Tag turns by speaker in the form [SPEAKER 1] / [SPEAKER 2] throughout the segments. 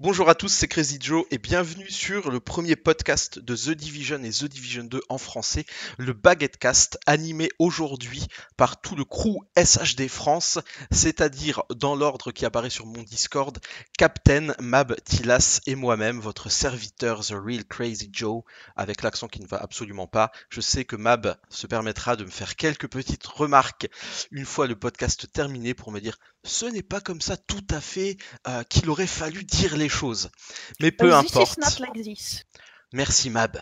[SPEAKER 1] Bonjour à tous, c'est Crazy Joe et bienvenue sur le premier podcast de The Division et The Division 2 en français, le Baguettecast, animé aujourd'hui par tout le crew SHD France, c'est-à-dire dans l'ordre qui apparaît sur mon Discord, Captain, Mab, Tilas et moi-même, votre serviteur The Real Crazy Joe, avec l'accent qui ne va absolument pas. Je sais que Mab se permettra de me faire quelques petites remarques une fois le podcast terminé pour me dire ce n'est pas comme ça tout à fait euh, qu'il aurait fallu dire les choses. Mais peu importe. Merci Mab.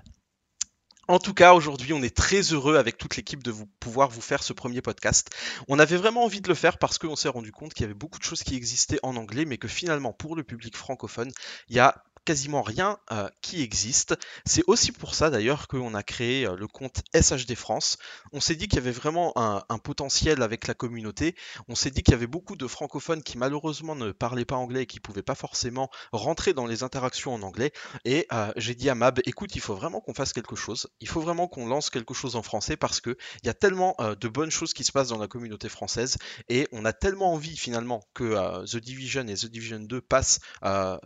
[SPEAKER 1] En tout cas, aujourd'hui, on est très heureux avec toute l'équipe de vous pouvoir vous faire ce premier podcast. On avait vraiment envie de le faire parce qu'on s'est rendu compte qu'il y avait beaucoup de choses qui existaient en anglais, mais que finalement, pour le public francophone, il y a quasiment rien euh, qui existe. C'est aussi pour ça d'ailleurs qu'on a créé euh, le compte SHD France. On s'est dit qu'il y avait vraiment un, potentiel avec la communauté. On s'est dit qu'il y avait beaucoup de francophones qui malheureusement ne parlaient pas anglais et qui pouvaient pas forcément rentrer dans les interactions en anglais. Et euh, j'ai dit à Mab, écoute, il faut vraiment qu'on fasse quelque chose. Il faut vraiment qu'on lance quelque chose en français parce que il y a tellement de bonnes choses qui se passent dans la communauté française et on a tellement envie finalement que The Division et The Division 2 passent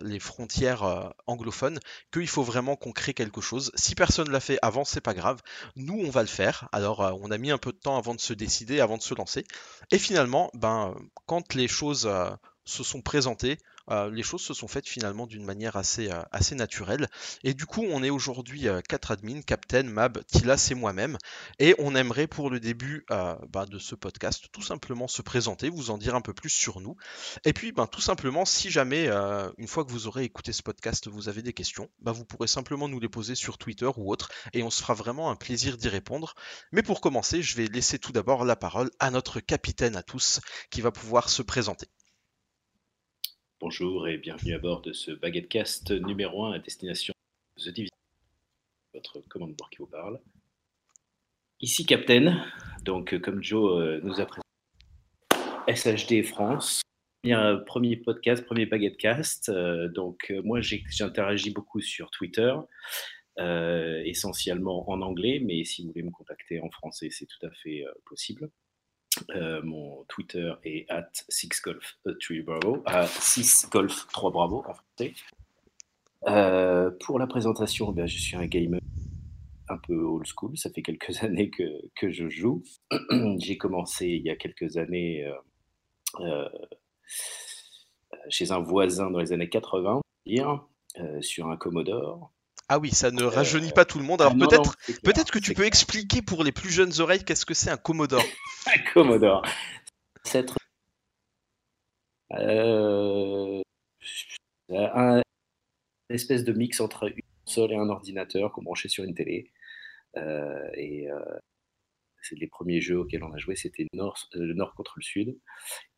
[SPEAKER 1] les frontières anglophone qu'il faut vraiment qu'on crée quelque chose. Si personne l'a fait avant, c'est pas grave. Nous, on va le faire. Alors, euh, on a mis un peu de temps avant de se décider, avant de se lancer. Et finalement, ben, quand les choses euh, se sont présentées, euh, les choses se sont faites finalement d'une manière assez, euh, naturelle. Et du coup, on est aujourd'hui 4 euh, admins, Captain, Mab, Tilas et moi-même. Et on aimerait pour le début bah, de ce podcast tout simplement se présenter, vous en dire un peu plus sur nous. Et puis, ben, tout simplement, si jamais, une fois que vous aurez écouté ce podcast, vous avez des questions, bah, vous pourrez simplement nous les poser sur Twitter ou autre, et on se fera vraiment un plaisir d'y répondre. Mais pour commencer, je vais laisser tout d'abord la parole à notre capitaine à tous, qui va pouvoir se présenter.
[SPEAKER 2] Bonjour et bienvenue à bord de ce Baguettecast numéro 1 à destination The Division, votre commandement qui vous parle. Ici Captain, donc comme Joe euh, nous a présenté, SHD France, premier podcast, premier Baguettecast. Euh, donc euh, moi j'interagis beaucoup sur Twitter, essentiellement en anglais, mais si vous voulez me contacter en français, c'est tout à fait possible. Euh, mon Twitter est at 6golf 3 bravo, à 6golf 3 bravo en français. Euh, pour la présentation, ben, je suis un gamer un peu old school. Ça fait quelques années que, que je joue. J'ai commencé il y a quelques années euh, chez un voisin dans les années 80, dire, sur un Commodore.
[SPEAKER 1] Ah oui, ça ne rajeunit pas tout le monde. Alors ah peut-être, peut-être que tu peux expliquer pour les plus jeunes oreilles qu'est-ce que c'est un Commodore.
[SPEAKER 2] un Commodore. C'est euh, un espèce de mix entre une console et un ordinateur qu'on branchait sur une télé. Euh, et euh, c'est les premiers jeux auxquels on a joué, c'était nord, le nord contre le sud.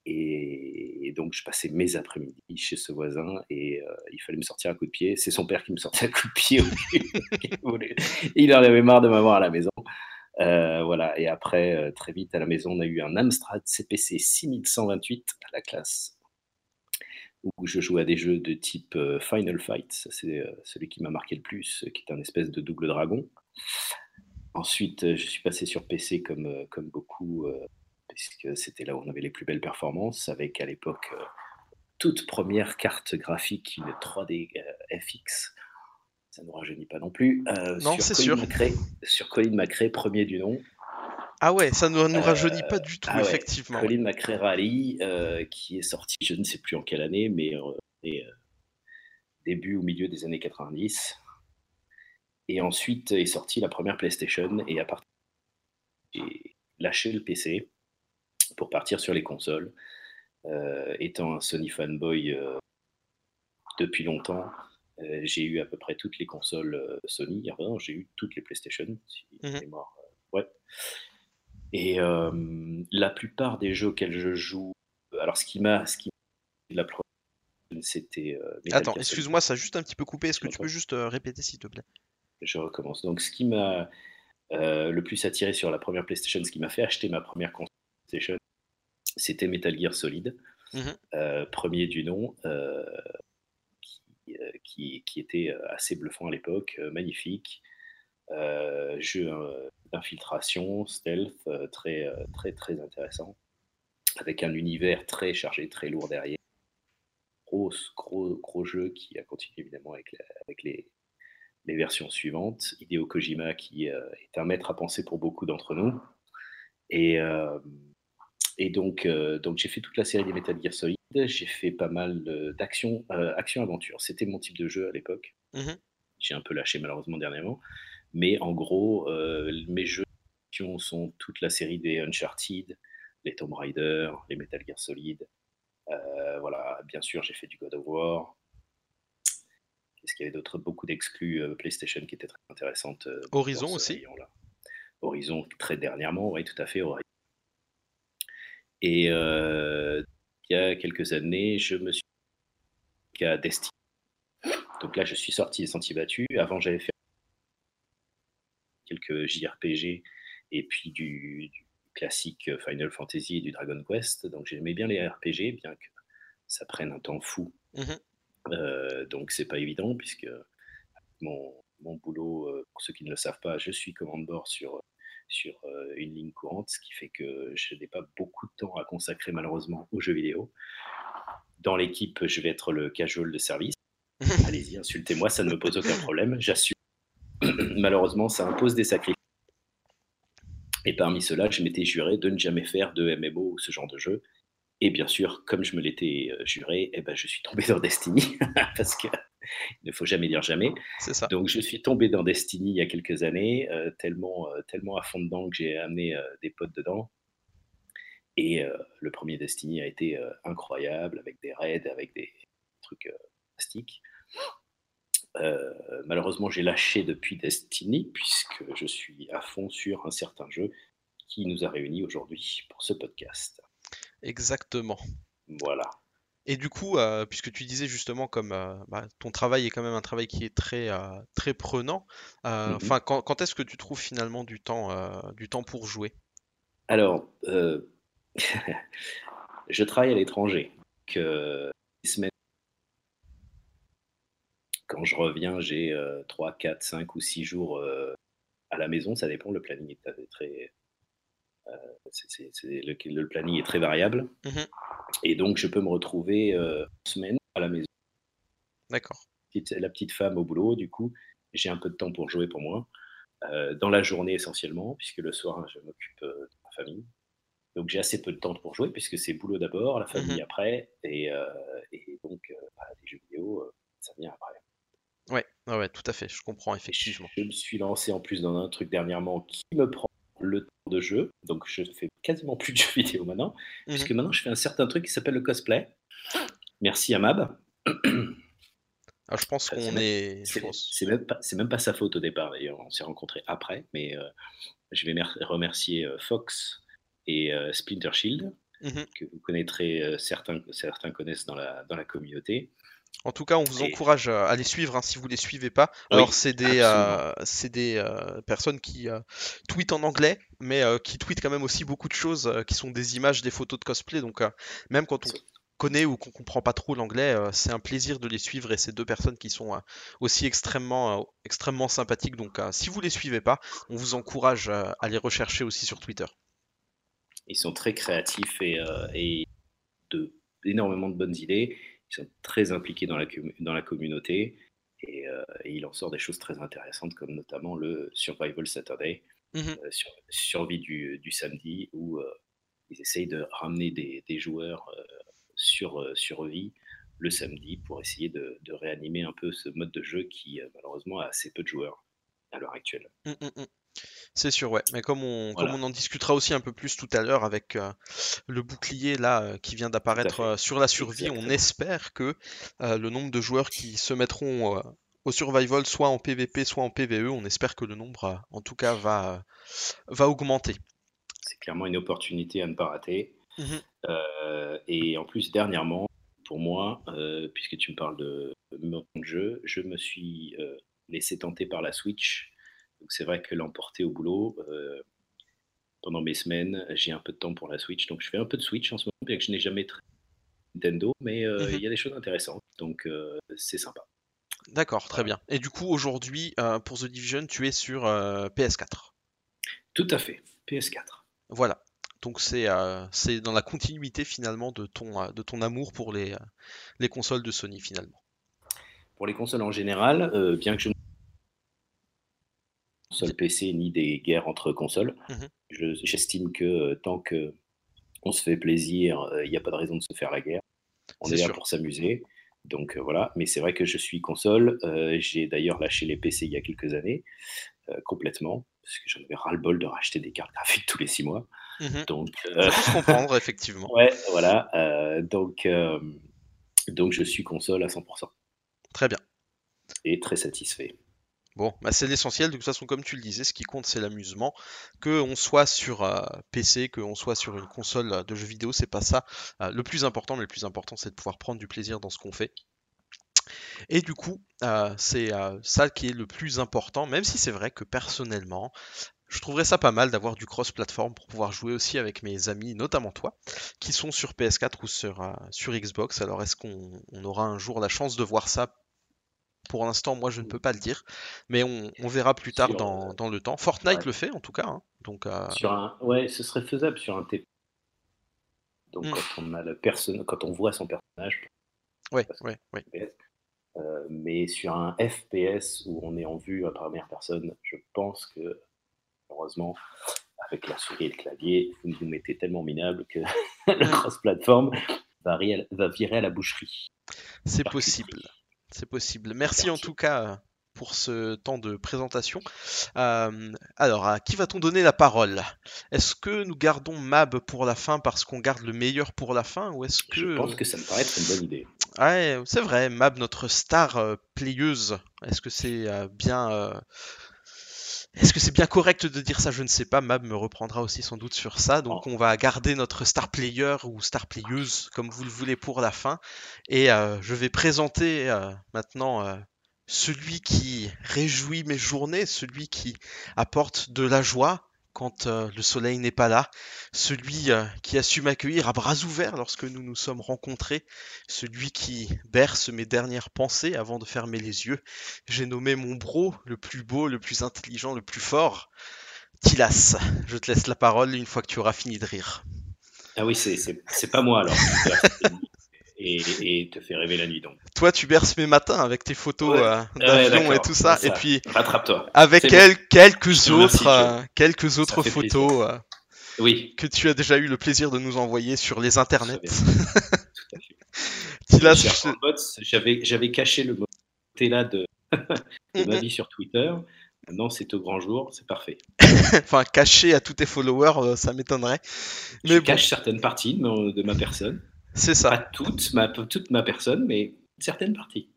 [SPEAKER 2] Et, donc, je passais mes après-midi chez ce voisin et euh, il fallait me sortir un coup de pied. C'est son père qui me sortait un coup de pied. il en avait marre de m'avoir à la maison. Euh, voilà. Et après, euh, très vite à la maison, on a eu un Amstrad CPC 6128 à la classe où je jouais à des jeux de type Final Fight. C'est celui qui m'a marqué le plus, qui est un espèce de double dragon. Ensuite, je suis passé sur PC comme, comme beaucoup puisque c'était là où on avait les plus belles performances, avec à l'époque euh, toute première carte graphique, une 3D euh, FX. Ça ne nous rajeunit pas non plus.
[SPEAKER 1] Euh, non, c'est sûr.
[SPEAKER 2] sur Colin McRae, premier du nom.
[SPEAKER 1] Ah ouais, ça ne nous rajeunit pas du tout, ah effectivement.
[SPEAKER 2] Colin McRae Rally, qui est sorti, je ne sais plus en quelle année, mais début ou milieu des années 90. Et ensuite est sortie la première PlayStation, et à partir j'ai lâché le PC pour partir sur les consoles. Euh, étant un Sony fanboy euh, depuis longtemps, euh, j'ai eu à peu près toutes les consoles Sony. j'ai eu toutes les PlayStation, si mmh ouais. Et la plupart des jeux auxquels je joue, alors ce qui m'a, ce qui la c'était.
[SPEAKER 1] Attends, excuse-moi, ça a juste un petit peu coupé. Est-ce que tu peux juste répéter, s'il te plaît?
[SPEAKER 2] Je recommence. Donc, ce qui m'a le plus attiré sur la première PlayStation, ce qui m'a fait acheter ma première console PlayStation, c'était Metal Gear Solid, mmh euh, premier du nom, euh, euh, qui, qui, était assez bluffant à l'époque, magnifique. jeu d'infiltration, stealth, très, très, très intéressant, avec un univers très chargé, très lourd derrière. gros, gros, gros jeu qui a continué évidemment avec, avec les, les, versions suivantes. Hideo Kojima, qui est un maître à penser pour beaucoup d'entre nous. Et, et donc, donc j'ai fait toute la série des Metal Gear Solid. J'ai fait pas mal d'action, action-aventure. C'était mon type de jeu à l'époque. Mmh j'ai un peu lâché malheureusement dernièrement. Mais en gros, mes jeux sont toute la série des Uncharted, les Tomb Raider, les Metal Gear Solid. Euh, voilà, bien sûr, j'ai fait du God of War. Est-ce qu'il y avait d'autres Beaucoup d'exclus euh, PlayStation qui étaient très intéressantes. Euh,
[SPEAKER 1] Horizon aussi
[SPEAKER 2] Horizon très dernièrement, oui, tout à fait. Et il y a quelques années, je me suis à Destiny. Donc là, je suis sorti des sentiers battus. Avant, j'avais fait quelques JRPG et puis du, classique Final Fantasy et du Dragon Quest. Donc j'aimais bien les RPG, bien que ça prenne un temps fou. Mmh euh, donc c'est pas évident, puisque mon, mon boulot, euh, pour ceux qui ne le savent pas, je suis commande bord sur, sur euh, une ligne courante, ce qui fait que je n'ai pas beaucoup de temps à consacrer malheureusement aux jeux vidéo. Dans l'équipe, je vais être le casual de service. Allez-y, insultez-moi, ça ne me pose aucun problème, j'assume. malheureusement, ça impose des sacrifices. Et parmi ceux-là, je m'étais juré de ne jamais faire de MMO ou ce genre de jeu. Et bien sûr, comme je me l'étais euh, juré, eh ben, je suis tombé dans Destiny, parce qu'il ne faut jamais dire jamais.
[SPEAKER 1] C'est ça.
[SPEAKER 2] Donc je suis tombé dans Destiny il y a quelques années, euh, tellement, euh, tellement à fond dedans que j'ai amené des potes dedans. Et le premier Destiny a été incroyable, avec des raids, avec des trucs fantastiques. Euh, malheureusement, j'ai lâché depuis Destiny, puisque je suis à fond sur un certain jeu qui nous a réunis aujourd'hui pour ce podcast.
[SPEAKER 1] Exactement.
[SPEAKER 2] Voilà.
[SPEAKER 1] Et du coup, euh, puisque tu disais justement comme euh, bah, ton travail est quand même un travail qui est très très prenant, mm-hmm. enfin quand, est-ce que tu trouves finalement du temps du temps pour jouer?
[SPEAKER 2] Alors, je travaille à l'étranger, que semaines quand je reviens, j'ai 3, 4, 5 ou 6 jours euh, à la maison. Ça dépend. Le planning est très. Euh, le, planning est très variable. Mmh Et donc, je peux me retrouver euh, en semaine à la maison.
[SPEAKER 1] D'accord.
[SPEAKER 2] La petite femme au boulot, du coup, j'ai un peu de temps pour jouer pour moi. dans la journée essentiellement, puisque le soir, je m'occupe de ma famille. Donc j'ai assez peu de temps pour jouer, puisque c'est boulot d'abord, la mmh famille après, et, donc bah, les jeux vidéo, ça vient après.
[SPEAKER 1] Ouais, ouais, tout à fait, je comprends effectivement.
[SPEAKER 2] Je me suis lancé en plus dans un truc dernièrement qui me prend le temps de jeu, donc je fais quasiment plus de jeux vidéo maintenant, mmh puisque maintenant je fais un certain truc qui s'appelle le cosplay. Merci à Mab.
[SPEAKER 1] Ah, je pense qu'on est.
[SPEAKER 2] C'est même, pas, même pas sa faute au départ d'ailleurs, on s'est rencontrés après, mais euh, je vais remercier euh, Fox et euh, Splinter Shield, mmh que vous connaîtrez, certains, certains connaissent dans la, dans la communauté.
[SPEAKER 1] En tout cas, on vous encourage à les suivre hein, si vous les suivez pas. Alors, c'est des, euh, des euh, personnes qui euh, tweetent en anglais, mais qui tweetent quand même aussi beaucoup de choses qui sont des images, des photos de cosplay. Donc, même quand on connaît ou qu'on comprend pas trop l'anglais, c'est un plaisir de les suivre et ces deux personnes qui sont aussi extrêmement, extrêmement sympathiques. Donc, si vous les suivez pas, on vous encourage à les rechercher aussi sur Twitter.
[SPEAKER 2] Ils sont très créatifs et, et de énormément de bonnes idées sont très impliqués dans la, dans la communauté. Euh, et, il en sort des choses très intéressantes comme notamment le Survival Saturday, mmh euh, sur, survie du, du, samedi, où euh, ils essayent de ramener des, des joueurs sur survie le samedi pour essayer de, de, réanimer un peu ce mode de jeu qui malheureusement a assez peu de joueurs à l'heure actuelle.
[SPEAKER 1] Mmh, mmh, c'est sûr, ouais. Mais comme on, comme on en discutera aussi un peu plus tout à l'heure avec euh, le bouclier là euh, qui vient d'apparaître euh, sur la survie, on espère que le nombre de joueurs qui se mettront au survival, soit en PVP, soit en PVE, on espère que le nombre, en tout cas, va, va augmenter.
[SPEAKER 2] C'est clairement une opportunité à ne pas rater. Mmh et en plus, dernièrement, pour moi, puisque tu me parles de mode de jeu, je me suis laissé tenter par la Switch donc c'est vrai que l'emporter au boulot, euh, pendant mes semaines, j'ai un peu de temps pour la Switch. Donc je fais un peu de Switch en ce moment, bien que je n'ai jamais très Nintendo, mais euh, mhm. il y a des choses intéressantes. Donc euh, c'est sympa.
[SPEAKER 1] D'accord, très bien. Et du coup, aujourd'hui, pour The Division, tu es sur PS4
[SPEAKER 2] Tout à fait, PS4.
[SPEAKER 1] Voilà. Donc c'est c'est dans la continuité finalement de ton, de ton amour pour les, les consoles de Sony finalement.
[SPEAKER 2] Pour les consoles en général, bien que je ne console PC ni des guerres entre consoles, mmh j'estime que tant que on se fait plaisir, il n'y a pas de raison de se faire la guerre. On est, là pour s'amuser. Donc voilà, mais c'est vrai que je suis console. J'ai d'ailleurs lâché les PC il y a quelques années, complètement, parce que j'en avais ras-le-bol de racheter des cartes graphiques tous les six mois.
[SPEAKER 1] Mmh donc, euh... comprendre, effectivement.
[SPEAKER 2] Ouais, voilà. donc, donc je suis console à 100%.
[SPEAKER 1] Très bien.
[SPEAKER 2] Et très satisfait.
[SPEAKER 1] Bon, bah c'est l'essentiel. De toute façon, comme tu le disais, ce qui compte, c'est l'amusement. Que on soit sur euh, PC, que on soit sur une console de jeux vidéo, c'est pas ça euh, le plus important. Mais le plus important, c'est de pouvoir prendre du plaisir dans ce qu'on fait. Et du coup, euh, c'est ça qui est le plus important, même si c'est vrai que personnellement, je trouverais ça pas mal d'avoir du cross-platform pour pouvoir jouer aussi avec mes amis, notamment toi, qui sont sur PS4 ou sur Xbox. Alors est-ce qu'on aura un jour la chance de voir ça pour l'instant, moi, je ne peux pas le dire, mais on, verra plus tard dans, dans, le temps. Fortnite le fait, en tout cas. Hein. Donc,
[SPEAKER 2] euh... sur un, ouais, ce serait faisable sur un TP. Donc, hmm. quand on a le personne, quand on voit son personnage.
[SPEAKER 1] Ouais, ouais, ouais.
[SPEAKER 2] Euh, mais sur un FPS où on est en vue à première personne, je pense que, heureusement, avec la souris et le clavier, vous nous mettez tellement minable que le hmm. cross-platform va, va virer à la boucherie.
[SPEAKER 1] C'est possible. C'est possible. Merci, en tout cas pour ce temps de présentation. Euh, alors, à qui va-t-on donner la parole? Est-ce que nous gardons Mab pour la fin parce qu'on garde le meilleur pour la fin ou est-ce que...
[SPEAKER 2] Je pense que ça me paraît être une bonne idée.
[SPEAKER 1] Ouais, c'est vrai, Mab, notre star euh, playeuse. Est-ce que c'est euh, bien est-ce que c'est bien correct de dire ça? Je ne sais pas. Mab me reprendra aussi sans doute sur ça. Donc on va garder notre star player ou star playeuse, comme vous le voulez, pour la fin. Et euh, je vais présenter euh, maintenant euh, celui qui réjouit mes journées, celui qui apporte de la joie, quand euh, le soleil n'est pas là, celui euh, qui a su m'accueillir à bras ouverts lorsque nous nous sommes rencontrés, celui qui berce mes dernières pensées avant de fermer les yeux. J'ai nommé mon bro, le plus beau, le plus intelligent, le plus fort. Tilas, je te laisse la parole une fois que tu auras fini de rire.
[SPEAKER 2] Ah oui, c'est pas moi alors. et, te fait rêver la nuit. Donc.
[SPEAKER 1] Toi, tu berces mes matins avec tes photos euh, d'avion et tout ça, et puis
[SPEAKER 2] rattrape-toi.
[SPEAKER 1] Avec quelques autres, euh, quelques autres photos. Euh,
[SPEAKER 2] oui.
[SPEAKER 1] Que tu as déjà eu le plaisir de nous envoyer sur les internets.
[SPEAKER 2] J'avais, j'avais caché le mot là de, de ma vie sur Twitter. Maintenant, c'est au grand jour, c'est parfait.
[SPEAKER 1] enfin, caché à tous tes followers, ça m'étonnerait.
[SPEAKER 2] Mais je cache certaines parties de ma personne.
[SPEAKER 1] C'est ça.
[SPEAKER 2] Pas toute ma, toute ma personne, mais certaines parties.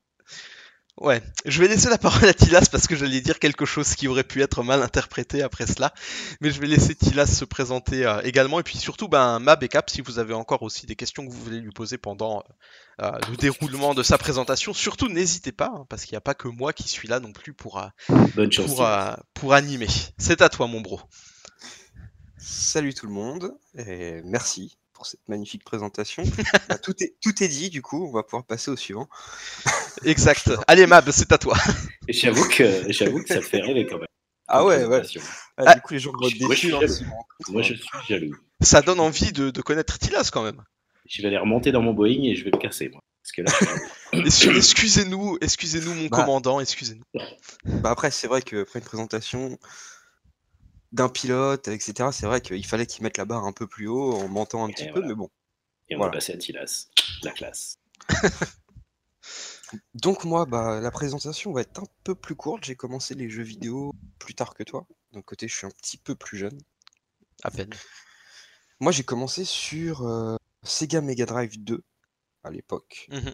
[SPEAKER 1] Ouais, je vais laisser la parole à Tilas parce que j'allais dire quelque chose qui aurait pu être mal interprété après cela, mais je vais laisser Tilas se présenter euh, également et puis surtout ben, Mab et Cap si vous avez encore aussi des questions que vous voulez lui poser pendant euh, le déroulement de sa présentation, surtout n'hésitez pas hein, parce qu'il n'y a pas que moi qui suis là non plus pour, euh,
[SPEAKER 2] Bonne
[SPEAKER 1] pour, pour animer. C'est à toi mon bro.
[SPEAKER 3] Salut tout le monde et merci pour cette magnifique présentation. Bah, tout, est, tout est dit, du coup, on va pouvoir passer au suivant.
[SPEAKER 1] exact. Allez, Mab, c'est à toi.
[SPEAKER 2] J'avoue que, j'avoue que ça fait rêver quand même.
[SPEAKER 3] Ah ouais, ouais. Ah, du coup, les gens vont
[SPEAKER 2] moi, je hein, moi, je suis jaloux.
[SPEAKER 1] Ça donne envie de, de connaître Tilas quand même.
[SPEAKER 2] Je vais aller remonter dans mon Boeing et je vais le casser, moi. Parce que
[SPEAKER 1] là, excusez-nous, excusez-nous, mon bah. commandant, excusez-nous.
[SPEAKER 3] Bah après, c'est vrai qu'après une présentation, d'un pilote, etc. C'est vrai qu'il fallait qu'ils mettent la barre un peu plus haut en mentant un petit peu, mais bon.
[SPEAKER 2] Et on va passer à Tilas, la classe.
[SPEAKER 3] Donc moi, bah, la présentation va être un peu plus courte. J'ai commencé les jeux vidéo plus tard que toi. D'un côté, je suis un petit peu plus jeune.
[SPEAKER 1] À peine.
[SPEAKER 3] Moi, j'ai commencé sur euh, Sega Mega Drive 2 à l'époque.
[SPEAKER 1] Mmh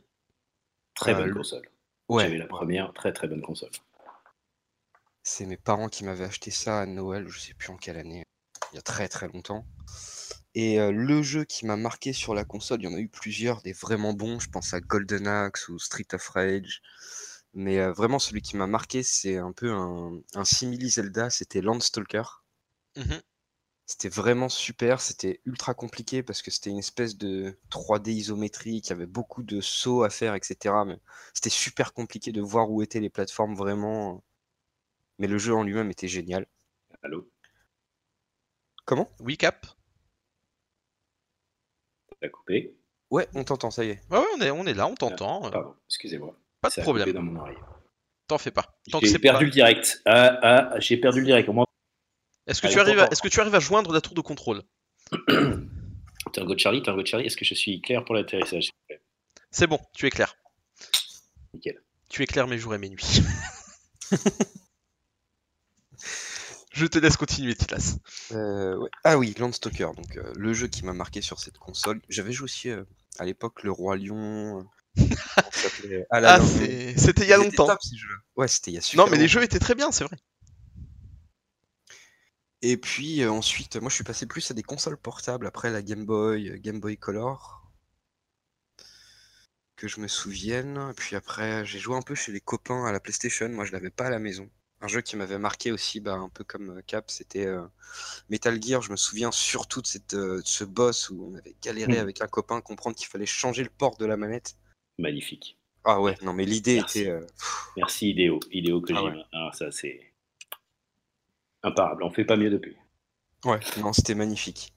[SPEAKER 2] très bonne euh, console. Ouais. J'avais la première, très très bonne console.
[SPEAKER 3] C'est mes parents qui m'avaient acheté ça à Noël, je sais plus en quelle année, il y a très très longtemps. Et le jeu qui m'a marqué sur la console, il y en a eu plusieurs, des vraiment bons, je pense à Golden Axe ou Street of Rage. Mais vraiment, celui qui m'a marqué, c'est un peu un, un simili Zelda, c'était Landstalker.
[SPEAKER 1] Mmh
[SPEAKER 3] c'était vraiment super, c'était ultra compliqué parce que c'était une espèce de 3D isométrique, il y avait beaucoup de sauts à faire, etc. Mais c'était super compliqué de voir où étaient les plateformes vraiment mais le jeu en lui-même était génial.
[SPEAKER 2] Allô?
[SPEAKER 3] Comment?
[SPEAKER 1] Oui, Cap?
[SPEAKER 2] A coupé?
[SPEAKER 3] Ouais, on t'entend, ça y est.
[SPEAKER 1] Ouais, ouais, on est, on est là, on t'entend. euh,
[SPEAKER 2] Pardon, excusez-moi.
[SPEAKER 1] Pas de
[SPEAKER 2] Ça a coupé
[SPEAKER 1] problème.
[SPEAKER 2] dans mon oreille.
[SPEAKER 1] T'en fais pas. Tant que
[SPEAKER 2] J'ai
[SPEAKER 1] c'est
[SPEAKER 2] perdu
[SPEAKER 1] pas-
[SPEAKER 2] le direct. Ah, ah, j'ai perdu le direct. Comment
[SPEAKER 1] Est-ce que,
[SPEAKER 2] Allez,
[SPEAKER 1] tu arrives à...
[SPEAKER 2] t'entends.
[SPEAKER 1] Est-ce que tu arrives à joindre la tour de contrôle?
[SPEAKER 2] Tango Charlie, Tango Charlie, est-ce que je suis clair pour l'atterrissage?
[SPEAKER 1] C'est bon, tu es clair.
[SPEAKER 2] Nickel.
[SPEAKER 1] Tu éclaires mes jours et mes nuits. Je te laisse continuer, Tilas.
[SPEAKER 3] Euh, ouais. Ah oui, Landstalker, donc euh, le jeu qui m'a marqué sur cette console. J'avais joué aussi euh, à l'époque le Roi Lion. euh,
[SPEAKER 1] Ah, c'était il y a longtemps.
[SPEAKER 3] top, ces jeux-là. Ouais, c'était il y a super
[SPEAKER 1] Non, mais les jeux étaient très bien, c'est vrai.
[SPEAKER 3] Et puis ensuite, moi je suis passé plus à des consoles portables après la Game Boy, Game Boy Color. Que je me souvienne. Et puis après, j'ai joué un peu chez les copains à la PlayStation. Moi je l'avais pas à la maison. Un jeu qui m'avait marqué aussi, bah, un peu comme euh, Cap, c'était euh, Metal Gear. Je me souviens surtout de, cette, euh, de ce boss où on avait galéré
[SPEAKER 2] Mhm.
[SPEAKER 3] avec un copain comprendre qu'il fallait changer le port de la manette.
[SPEAKER 2] Magnifique.
[SPEAKER 3] Ah ouais, non mais l'idée était. euh,
[SPEAKER 2] Merci Idéo. Idéo que
[SPEAKER 3] Ah ouais.
[SPEAKER 2] Alors ça c'est imparable. On fait pas mieux depuis.
[SPEAKER 3] Ouais, non, c'était magnifique.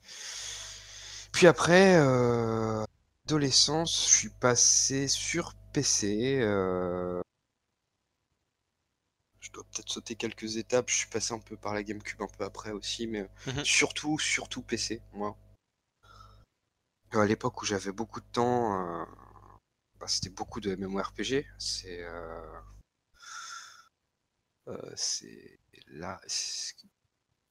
[SPEAKER 3] Puis après, euh, adolescence, je suis passé sur PC. euh, Je dois peut-être sauter quelques étapes. Je suis passé un peu par la GameCube un peu après aussi, mais
[SPEAKER 1] Mhm.
[SPEAKER 3] surtout, surtout PC, moi. Euh, À l'époque où j'avais beaucoup de temps, euh, bah, c'était beaucoup de MMORPG. C'est euh, euh, c'est là.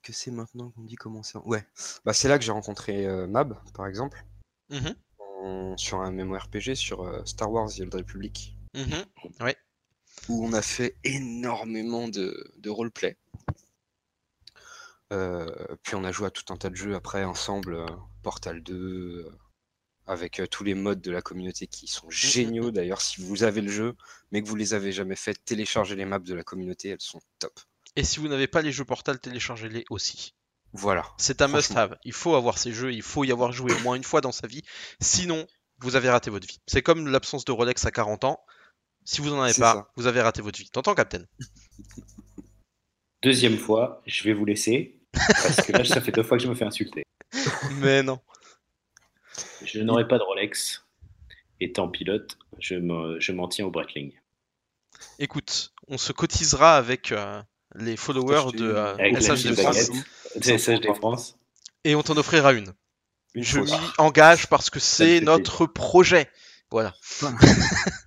[SPEAKER 3] Que c'est maintenant qu'on dit comment c'est. Ouais, bah, c'est là que j'ai rencontré Mab, par exemple,
[SPEAKER 1] Mhm,
[SPEAKER 3] en- sur un MMORPG sur Star Wars The Old Republic,
[SPEAKER 1] mhm.
[SPEAKER 3] Où on a fait énormément de, de roleplay. Euh, puis on a joué à tout un tas de jeux après ensemble, euh, Portal 2, euh, avec tous les modes de la communauté qui sont géniaux. D'ailleurs, si vous avez le jeu, mais que vous les avez jamais fait, téléchargez les maps de la communauté, elles sont top.
[SPEAKER 1] Et si vous n'avez pas les jeux Portal, téléchargez-les aussi.
[SPEAKER 3] Voilà.
[SPEAKER 1] C'est un must-have. Il faut avoir ces jeux, il faut y avoir joué au moins une fois dans sa vie. Sinon, vous avez raté votre vie. C'est comme l'absence de Rolex à 40 ans. Si vous en avez pas,
[SPEAKER 3] ça.
[SPEAKER 1] vous avez raté votre vie. T'entends, Captain?
[SPEAKER 2] Deuxième fois, je vais vous laisser parce que là ça fait deux fois que je me fais insulter.
[SPEAKER 1] Mais non.
[SPEAKER 2] Je n'aurai pas de Rolex. Étant pilote, je me- je m'en tiens au Breitling.
[SPEAKER 1] Écoute, on se cotisera avec euh, les followers de euh,
[SPEAKER 2] petite
[SPEAKER 1] France
[SPEAKER 2] France.
[SPEAKER 1] et on t'en offrira une.
[SPEAKER 3] Une
[SPEAKER 1] Je m'y engage parce que c'est notre projet. Voilà.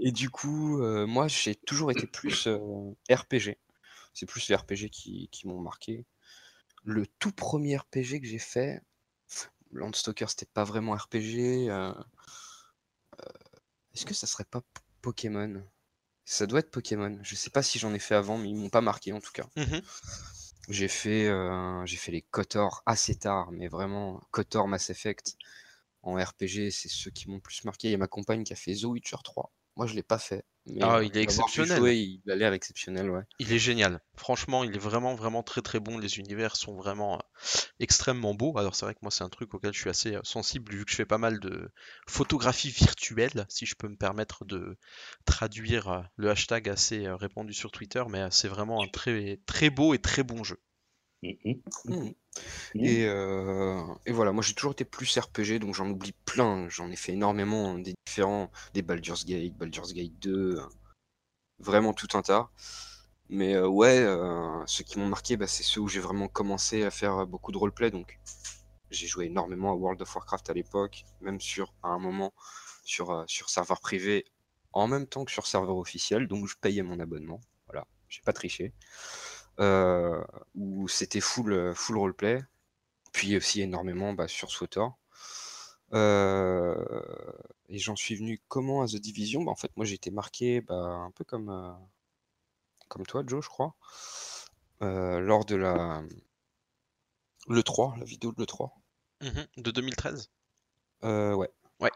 [SPEAKER 3] Et du coup, euh, moi, j'ai toujours été plus euh, RPG. C'est plus les RPG qui, qui m'ont marqué. Le tout premier RPG que j'ai fait, Landstalker, c'était pas vraiment RPG. euh, euh, Est-ce que ça serait pas P- Pokémon? Ça doit être Pokémon. Je sais pas si j'en ai fait avant, mais ils m'ont pas marqué en tout cas.
[SPEAKER 1] Mhm.
[SPEAKER 3] J'ai fait, euh, j'ai fait les KOTOR assez tard, mais vraiment, KOTOR Mass Effect en RPG, c'est ceux qui m'ont le plus marqué. Il y a ma compagne qui a fait The Witcher 3. Moi, je l'ai pas fait. Mais
[SPEAKER 1] Ah,
[SPEAKER 3] euh,
[SPEAKER 1] il est exceptionnel.
[SPEAKER 3] il a l'air exceptionnel, ouais.
[SPEAKER 1] Il est génial. Franchement, il est vraiment, vraiment très, très bon. Les univers sont vraiment euh, extrêmement beaux. Alors, c'est vrai que moi, c'est un truc auquel je suis assez euh, sensible vu que je fais pas mal de photographie virtuelle, si je peux me permettre de traduire le hashtag assez répandu sur Twitter. Mais c'est vraiment un très, très beau et très bon jeu.
[SPEAKER 2] Mhm.
[SPEAKER 3] Mhm. Et, euh, et voilà, moi j'ai toujours été plus RPG, donc j'en oublie plein. J'en ai fait énormément, des différents, des Baldur's Gate, Baldur's Gate 2, euh, vraiment tout un tas. Mais euh, ouais, euh, ceux qui m'ont marqué, bah, c'est ceux où j'ai vraiment commencé à faire beaucoup de roleplay. Donc j'ai joué énormément à World of Warcraft à l'époque, même sur à un moment sur, sur serveur privé, en même temps que sur serveur officiel, donc je payais mon abonnement. Voilà, j'ai pas triché. Euh, où c'était full, euh, full roleplay. Puis aussi énormément bah, sur SWTOR. Euh, et j'en suis venu comment à The Division? Bah, En fait, moi j'ai été marqué bah, un peu comme, euh, comme toi, Joe, je crois, euh, lors de la le 3, la vidéo de le 3.
[SPEAKER 1] Mhm. De 2013
[SPEAKER 3] Euh, ouais.
[SPEAKER 1] Ouais.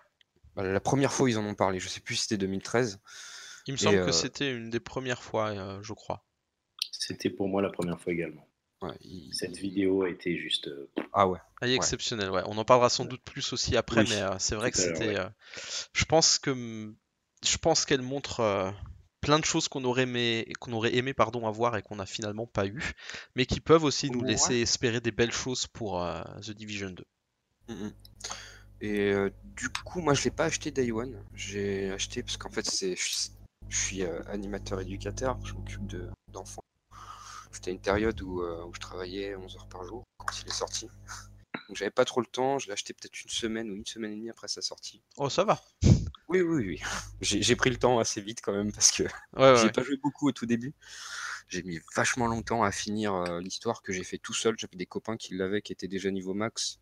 [SPEAKER 3] Bah, la première fois ils en ont parlé, je sais plus si c'était 2013.
[SPEAKER 1] Il me semble que c'était une des premières fois, je crois.
[SPEAKER 2] C'était pour moi la première fois également.
[SPEAKER 3] Ouais,
[SPEAKER 2] Cette vidéo a été juste. euh,
[SPEAKER 3] Ah ouais.
[SPEAKER 1] Elle est
[SPEAKER 3] Ouais.
[SPEAKER 1] exceptionnelle, ouais. On en parlera sans doute plus aussi après,
[SPEAKER 2] Oui,
[SPEAKER 1] mais euh, c'est vrai que
[SPEAKER 2] tout
[SPEAKER 1] c'était.
[SPEAKER 2] ouais.
[SPEAKER 1] euh, je pense que mm, je pense qu'elle montre euh, plein de choses qu'on aurait aimé, qu'on aurait aimé pardon avoir et qu'on n'a finalement pas eu, mais qui peuvent aussi nous
[SPEAKER 3] Ouais.
[SPEAKER 1] laisser espérer des belles choses pour euh, The Division 2.
[SPEAKER 3] Mhm. Et euh, du coup, moi, je l'ai pas acheté Day One. J'ai acheté parce qu'en fait, c'est, je, suis euh, animateur éducateur. Je m'occupe de, d'enfants. C'était une période où, euh, où je travaillais 11 heures par jour quand il est sorti. Donc, j'avais pas trop le temps. Je l'ai acheté peut-être une semaine ou une semaine et demie après sa sortie.
[SPEAKER 1] Oh, ça va.
[SPEAKER 3] Oui, oui, oui. J'ai, j'ai pris le temps assez vite quand même parce que
[SPEAKER 1] Ouais, ouais,
[SPEAKER 3] j'ai
[SPEAKER 1] ouais.
[SPEAKER 3] pas joué beaucoup au tout début. J'ai mis vachement longtemps à finir euh, l'histoire que j'ai fait tout seul. J'avais des copains qui l'avaient, qui étaient déjà niveau max.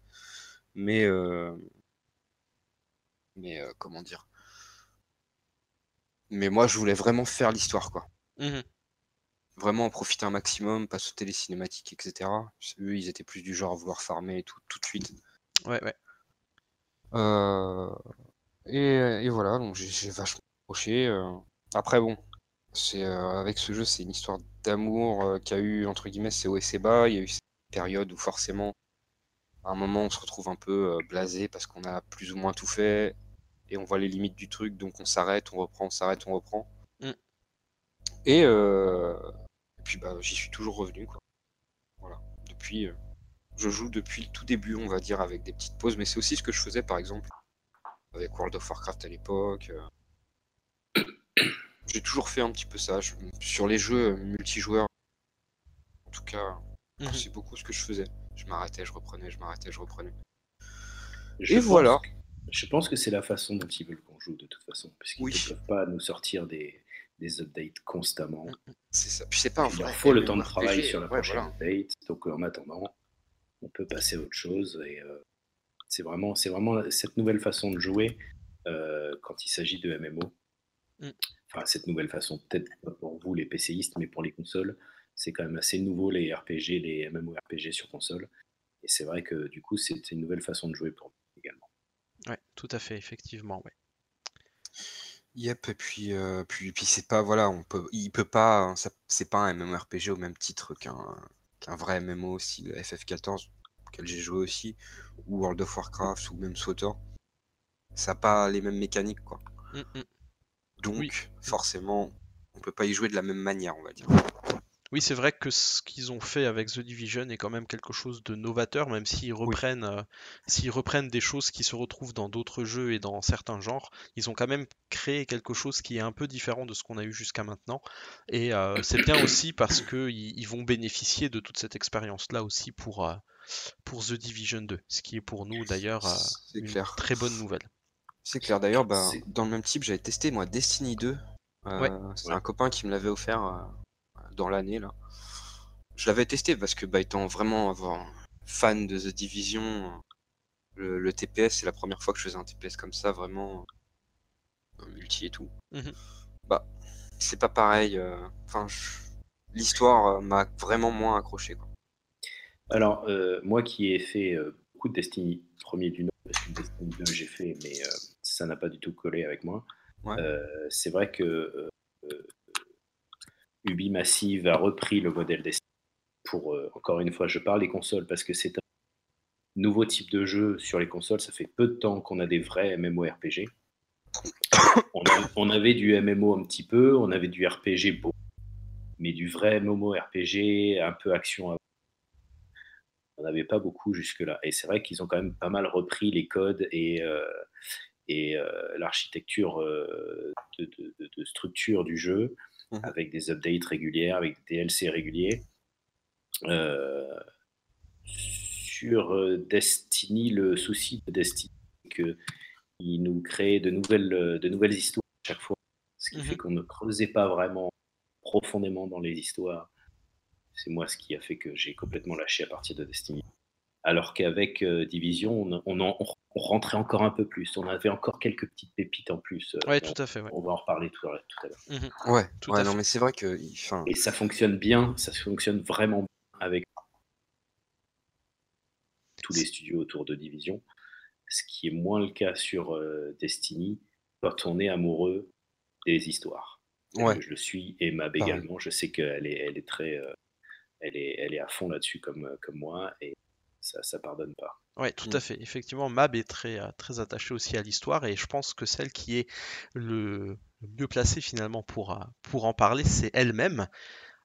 [SPEAKER 3] Mais, euh, mais euh, comment dire? Mais moi, je voulais vraiment faire l'histoire, quoi.
[SPEAKER 1] Mhm.
[SPEAKER 3] Vraiment en profiter un maximum, pas sauter les cinématiques, etc. Eux, ils étaient plus du genre à vouloir farmer et tout, tout de suite.
[SPEAKER 1] Ouais, ouais.
[SPEAKER 3] Euh, et, et voilà, donc j'ai vachement accroché. euh. Après, bon, c'est euh, avec ce jeu, c'est une histoire d'amour euh, qu'il y a eu, entre guillemets, c'est haut et c'est bas. Il y a eu cette période où forcément, à un moment, on se retrouve un peu euh, blasé parce qu'on a plus ou moins tout fait et on voit les limites du truc, donc on s'arrête, on reprend, on s'arrête, on reprend.
[SPEAKER 1] Mm.
[SPEAKER 3] Et, euh, et puis bah, j'y suis toujours revenu, quoi. Voilà. Depuis, euh, je joue depuis le tout début, on va dire, avec des petites pauses, mais c'est aussi ce que je faisais, par exemple, avec World of Warcraft à l'époque. euh. J'ai toujours fait un petit peu ça. Je- sur les jeux euh, multijoueurs, en tout cas,
[SPEAKER 1] Mhm.
[SPEAKER 3] c'est beaucoup ce que je faisais. Je m'arrêtais, je reprenais, je m'arrêtais, je reprenais.
[SPEAKER 2] Je
[SPEAKER 3] Et
[SPEAKER 2] pense
[SPEAKER 3] voilà.
[SPEAKER 2] que- Je pense que c'est la façon dont ils veulent qu'on joue de toute façon, puisqu'ils
[SPEAKER 3] Oui.
[SPEAKER 2] ne peuvent pas nous sortir des, des updates constamment.
[SPEAKER 3] C'est ça. Puis c'est pas un
[SPEAKER 2] Il leur faut le temps de travail sur la
[SPEAKER 3] ouais,
[SPEAKER 2] prochaine
[SPEAKER 3] voilà.
[SPEAKER 2] update. Donc en attendant, on peut passer à autre chose. Et euh, c'est vraiment, c'est vraiment cette nouvelle façon de jouer euh, quand il s'agit de MMO.
[SPEAKER 1] Mm.
[SPEAKER 2] Enfin, cette nouvelle façon, peut-être pas pour vous les PCistes, mais pour les consoles, c'est quand même assez nouveau les RPG, les MMORPG sur console. Et c'est vrai que du coup, c'est une nouvelle façon de jouer pour nous également.
[SPEAKER 1] Ouais, tout à fait, effectivement, ouais.
[SPEAKER 3] Yep, et puis, euh, puis, puis c'est pas, voilà, on peut, il peut pas, hein, ça- c'est pas un MMORPG au même titre qu'un qu'un vrai MMO style FF14, auquel j'ai joué aussi, ou World of Warcraft, ou même SWTOR. Ça n'a pas les mêmes mécaniques, quoi.
[SPEAKER 1] Mm, mm.
[SPEAKER 3] Donc,
[SPEAKER 1] Oui.
[SPEAKER 3] forcément, on peut pas y jouer de la même manière, on va dire.
[SPEAKER 1] Oui, c'est vrai que ce qu'ils ont fait avec The Division est quand même quelque chose de novateur, même s'ils reprennent, euh, s'ils reprennent des choses qui se retrouvent dans d'autres jeux et dans certains genres, ils ont quand même créé quelque chose qui est un peu différent de ce qu'on a eu jusqu'à maintenant. Et euh, c'est bien aussi parce que ils, vont bénéficier de toute cette expérience-là aussi pour, euh, pour The Division 2, ce qui est pour nous d'ailleurs euh, une
[SPEAKER 3] clair.
[SPEAKER 1] très bonne nouvelle.
[SPEAKER 3] C'est clair. D'ailleurs, bah,
[SPEAKER 2] C'est-
[SPEAKER 3] dans le même type, j'avais testé moi Destiny 2. Euh,
[SPEAKER 1] Ouais.
[SPEAKER 3] C'est
[SPEAKER 2] Ouais.
[SPEAKER 3] un copain qui me l'avait offert euh, dans l'année là. Je l'avais testé parce que bah, étant vraiment avoir- fan de The Division, le, le TPS, c'est la première fois que je faisais un TPS comme ça, vraiment euh, multi et tout.
[SPEAKER 1] Mhm.
[SPEAKER 3] Bah, c'est pas pareil. euh, Enfin, je- l'histoire euh, m'a vraiment moins accroché. Quoi.
[SPEAKER 2] Alors, euh, moi qui ai fait euh, beaucoup de Destiny premier du Nord, parce que Destiny 2 j'ai fait, mais euh, ça n'a pas du tout collé avec moi.
[SPEAKER 3] Ouais.
[SPEAKER 2] Euh, c'est vrai que Ubi Massive a repris le modèle Destiny pour, euh, encore une fois, je parle des consoles parce que c'est un nouveau type de jeu sur les consoles. Ça fait peu de temps qu'on a des vrais MMORPG. On, on avait du MMO un petit peu, on avait du RPG beau, mais du vrai MMORPG un peu action on n'avait pas beaucoup jusque-là. Et c'est vrai qu'ils ont quand même pas mal repris les codes et, euh, euh, l'architecture de structure du jeu,
[SPEAKER 3] Mhm.
[SPEAKER 2] avec des updates régulières, avec des DLC réguliers. Euh, sur euh, Destiny, le souci de Destiny, c'est qu'il nous crée de nouvelles, euh, de nouvelles histoires à chaque fois, ce qui
[SPEAKER 1] Mhm.
[SPEAKER 2] fait qu'on ne creusait pas vraiment profondément dans les histoires. C'est moi ce qui a fait que j'ai complètement lâché à partir de Destiny. Alors qu'avec euh, Division, on, on en- on rentrait encore un peu plus. On avait encore quelques petites pépites en plus. euh,
[SPEAKER 1] Ouais,
[SPEAKER 2] on,
[SPEAKER 1] tout à fait, ouais.
[SPEAKER 2] on va en reparler tout à, tout à l'heure.
[SPEAKER 1] Mhm.
[SPEAKER 3] Ouais,
[SPEAKER 1] Tout
[SPEAKER 3] ouais
[SPEAKER 1] à
[SPEAKER 3] non,
[SPEAKER 1] fait.
[SPEAKER 3] mais c'est vrai que.
[SPEAKER 2] Et ça fonctionne bien, ça fonctionne vraiment bien avec tous les studios autour de Division. Ce qui est moins le cas sur euh, Destiny quand on est amoureux des histoires.
[SPEAKER 3] Ouais.
[SPEAKER 2] Je le suis et Mab également. Je sais qu'elle est, elle est très, euh, elle est, elle est à fond là-dessus comme, comme moi et ça, ça pardonne pas.
[SPEAKER 1] Ouais, tout
[SPEAKER 3] Mm.
[SPEAKER 1] à fait. Effectivement, Mab est très, euh, très attachée aussi à l'histoire et je pense que celle qui est le, mieux placée finalement pour, euh, pour en parler, c'est elle-même.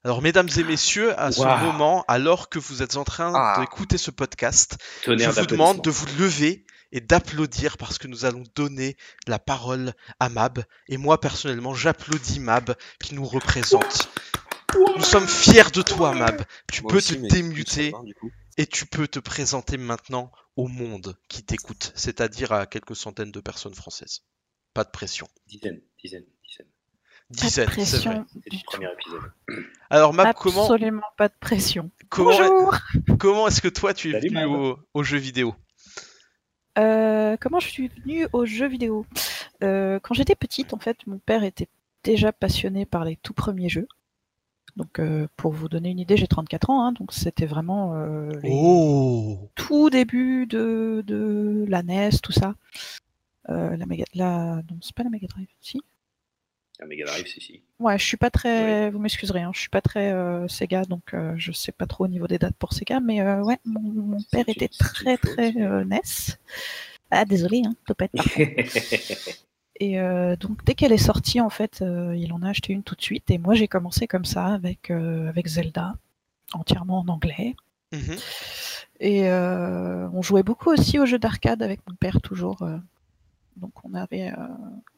[SPEAKER 1] Alors, mesdames et messieurs, à ce moment, alors que vous êtes en train
[SPEAKER 3] Ah.
[SPEAKER 1] d'écouter ce podcast, je vous demande de vous lever et d'applaudir parce que nous allons donner la parole à Mab. Et moi, personnellement, j'applaudis Mab qui nous représente. Nous sommes fiers de toi, Mab. Tu
[SPEAKER 3] Moi
[SPEAKER 1] peux
[SPEAKER 3] aussi,
[SPEAKER 1] te démuter et tu peux te présenter maintenant au monde qui t'écoute, c'est-à-dire à quelques centaines de personnes françaises. Pas de pression.
[SPEAKER 2] Dizaines, dizaines, dizaines.
[SPEAKER 1] Dizaines, c'est vrai.
[SPEAKER 2] C'est le premier épisode.
[SPEAKER 1] Alors, Mab, comment,
[SPEAKER 4] Absolument pas de pression.
[SPEAKER 1] comment,
[SPEAKER 4] Bonjour.
[SPEAKER 1] comment est-ce que toi tu es
[SPEAKER 2] Salut,
[SPEAKER 1] venu au, au jeu vidéo
[SPEAKER 4] Euh, comment je suis venue aux jeux vidéo? Euh, Quand j'étais petite, en fait, mon père était déjà passionné par les tout premiers jeux. Donc, euh, pour vous donner une idée, j'ai 34 ans, hein, donc c'était vraiment euh, les
[SPEAKER 1] Oh
[SPEAKER 4] tout débuts de, de la NES, tout ça. Euh, la Mega, la, non, c'est pas la Mega Drive, si.
[SPEAKER 2] Un Mega Drive, si, si.
[SPEAKER 4] Ouais, je suis pas très, vous m'excuserez, hein, je suis pas très euh, Sega, donc euh, je sais pas trop au niveau des dates pour Sega, mais euh, ouais, mon, père était très très euh, NES. Ah désolé, hein, parfait. Et euh, donc dès qu'elle est sortie, en fait, euh, il en a acheté une tout de suite. Et moi, j'ai commencé comme ça avec euh, avec Zelda, entièrement en anglais.
[SPEAKER 1] Mhm.
[SPEAKER 4] Et on jouait beaucoup aussi aux jeux d'arcade avec mon père toujours. donc on avait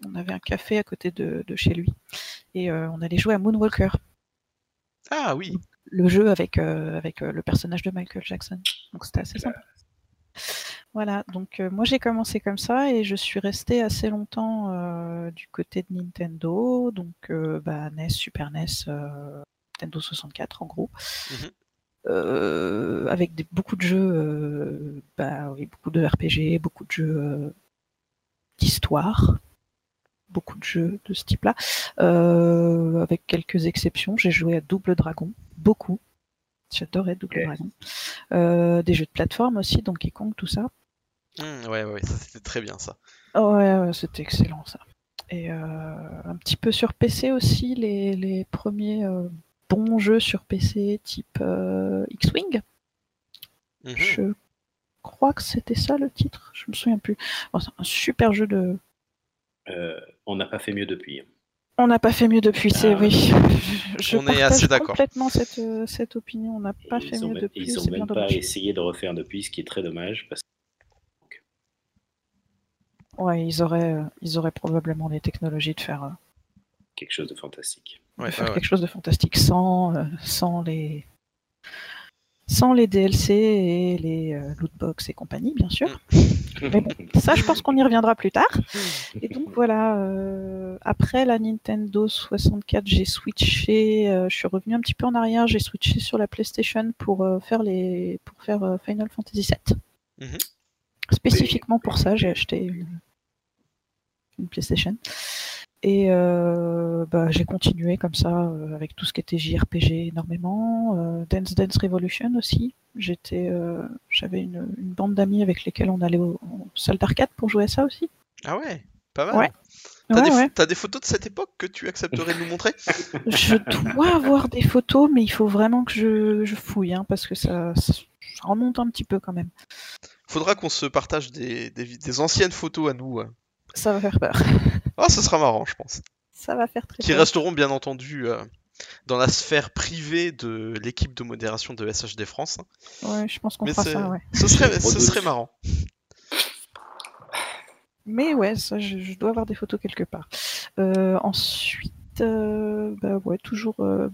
[SPEAKER 4] on avait un café à côté de, de chez lui et on allait jouer à Moonwalker,
[SPEAKER 1] Ah oui.
[SPEAKER 4] le jeu avec avec le personnage de Michael Jackson. Donc c'était assez sympa. Voilà, donc euh, moi j'ai commencé comme ça et je suis restée assez longtemps euh, du côté de Nintendo, donc euh, bah, NES, Super NES, Nintendo 64 en gros,
[SPEAKER 1] Mhm.
[SPEAKER 4] Avec des, beaucoup de jeux, bah oui, beaucoup de RPG, beaucoup de jeux d'histoire, beaucoup de jeux de ce type-là, avec quelques exceptions. J'ai joué à Double Dragon, beaucoup. J'adorais Double. Dragon. Des jeux de plateforme aussi, Donkey Kong, tout ça.
[SPEAKER 1] Mm, ouais, ouais, ça c'était très bien ça.
[SPEAKER 4] Ouais, ouais, c'était excellent ça. Et euh, un petit peu sur PC aussi, les, les premiers euh, bons jeux sur PC type euh, X-Wing.
[SPEAKER 1] Mhm.
[SPEAKER 4] Je crois que c'était ça le titre, je me souviens plus. Bon, c'est un super jeu de.
[SPEAKER 2] Euh, on n'a pas fait mieux depuis.
[SPEAKER 4] On n'a pas fait mieux depuis, c'est
[SPEAKER 2] Ah,
[SPEAKER 4] oui. Je
[SPEAKER 1] On est
[SPEAKER 4] partage
[SPEAKER 1] assez d'accord.
[SPEAKER 4] complètement cette, cette opinion. On n'a pas
[SPEAKER 2] Et
[SPEAKER 4] fait mieux
[SPEAKER 2] même,
[SPEAKER 4] depuis,
[SPEAKER 2] ils ont
[SPEAKER 4] c'est bien
[SPEAKER 2] même pas
[SPEAKER 4] dommage.
[SPEAKER 2] essayé de refaire depuis, ce qui est très dommage, parce que
[SPEAKER 4] Ouais, ils auraient, euh, ils auraient probablement les technologies de faire, euh,
[SPEAKER 2] quelque chose de fantastique.
[SPEAKER 4] de
[SPEAKER 1] Ouais,
[SPEAKER 4] faire
[SPEAKER 1] ouais.
[SPEAKER 4] quelque chose de fantastique sans, euh, sans les sans les DLC et les euh, lootbox et compagnie, bien sûr. Mais bon, ça, je pense qu'on y reviendra plus tard. Et donc voilà, euh, après la Nintendo 64, j'ai switché, euh, je suis revenu un petit peu en arrière, j'ai switché sur la PlayStation pour euh, faire les pour faire euh, Final Fantasy VII. Spécifiquement pour ça, j'ai acheté une, une PlayStation. Et euh, bah, j'ai continué comme ça euh, avec tout ce qui était JRPG énormément, euh, Dance Dance Revolution aussi. J'étais, j'avais une, une bande d'amis avec lesquels on allait au, en salle d'arcade pour jouer à ça aussi.
[SPEAKER 1] Ah ouais, pas mal.
[SPEAKER 4] Ouais.
[SPEAKER 1] T'as
[SPEAKER 4] Ouais,
[SPEAKER 1] des,
[SPEAKER 4] ouais.
[SPEAKER 1] photos de cette époque que tu accepterais de nous montrer?
[SPEAKER 4] Je dois avoir des photos, mais il faut vraiment que je, je fouille, hein, parce que ça, ça remonte un petit peu quand même.
[SPEAKER 1] Faudra qu'on se partage des, des, vi- des anciennes photos à nous. euh.
[SPEAKER 4] Ça va faire peur.
[SPEAKER 1] Ah, ce sera marrant, je pense.
[SPEAKER 4] Ça va faire très
[SPEAKER 1] Qui
[SPEAKER 4] peur.
[SPEAKER 1] resteront bien entendu euh, dans la sphère privée de l'équipe de modération de SHD France.
[SPEAKER 4] Ouais, je pense qu'on fera ça, ouais.
[SPEAKER 1] ce serait, ce
[SPEAKER 2] Redoute.
[SPEAKER 1] serait marrant.
[SPEAKER 4] Mais ouais, ça, je, je dois avoir des photos quelque part. Euh, ensuite, euh, bah ouais, toujours euh,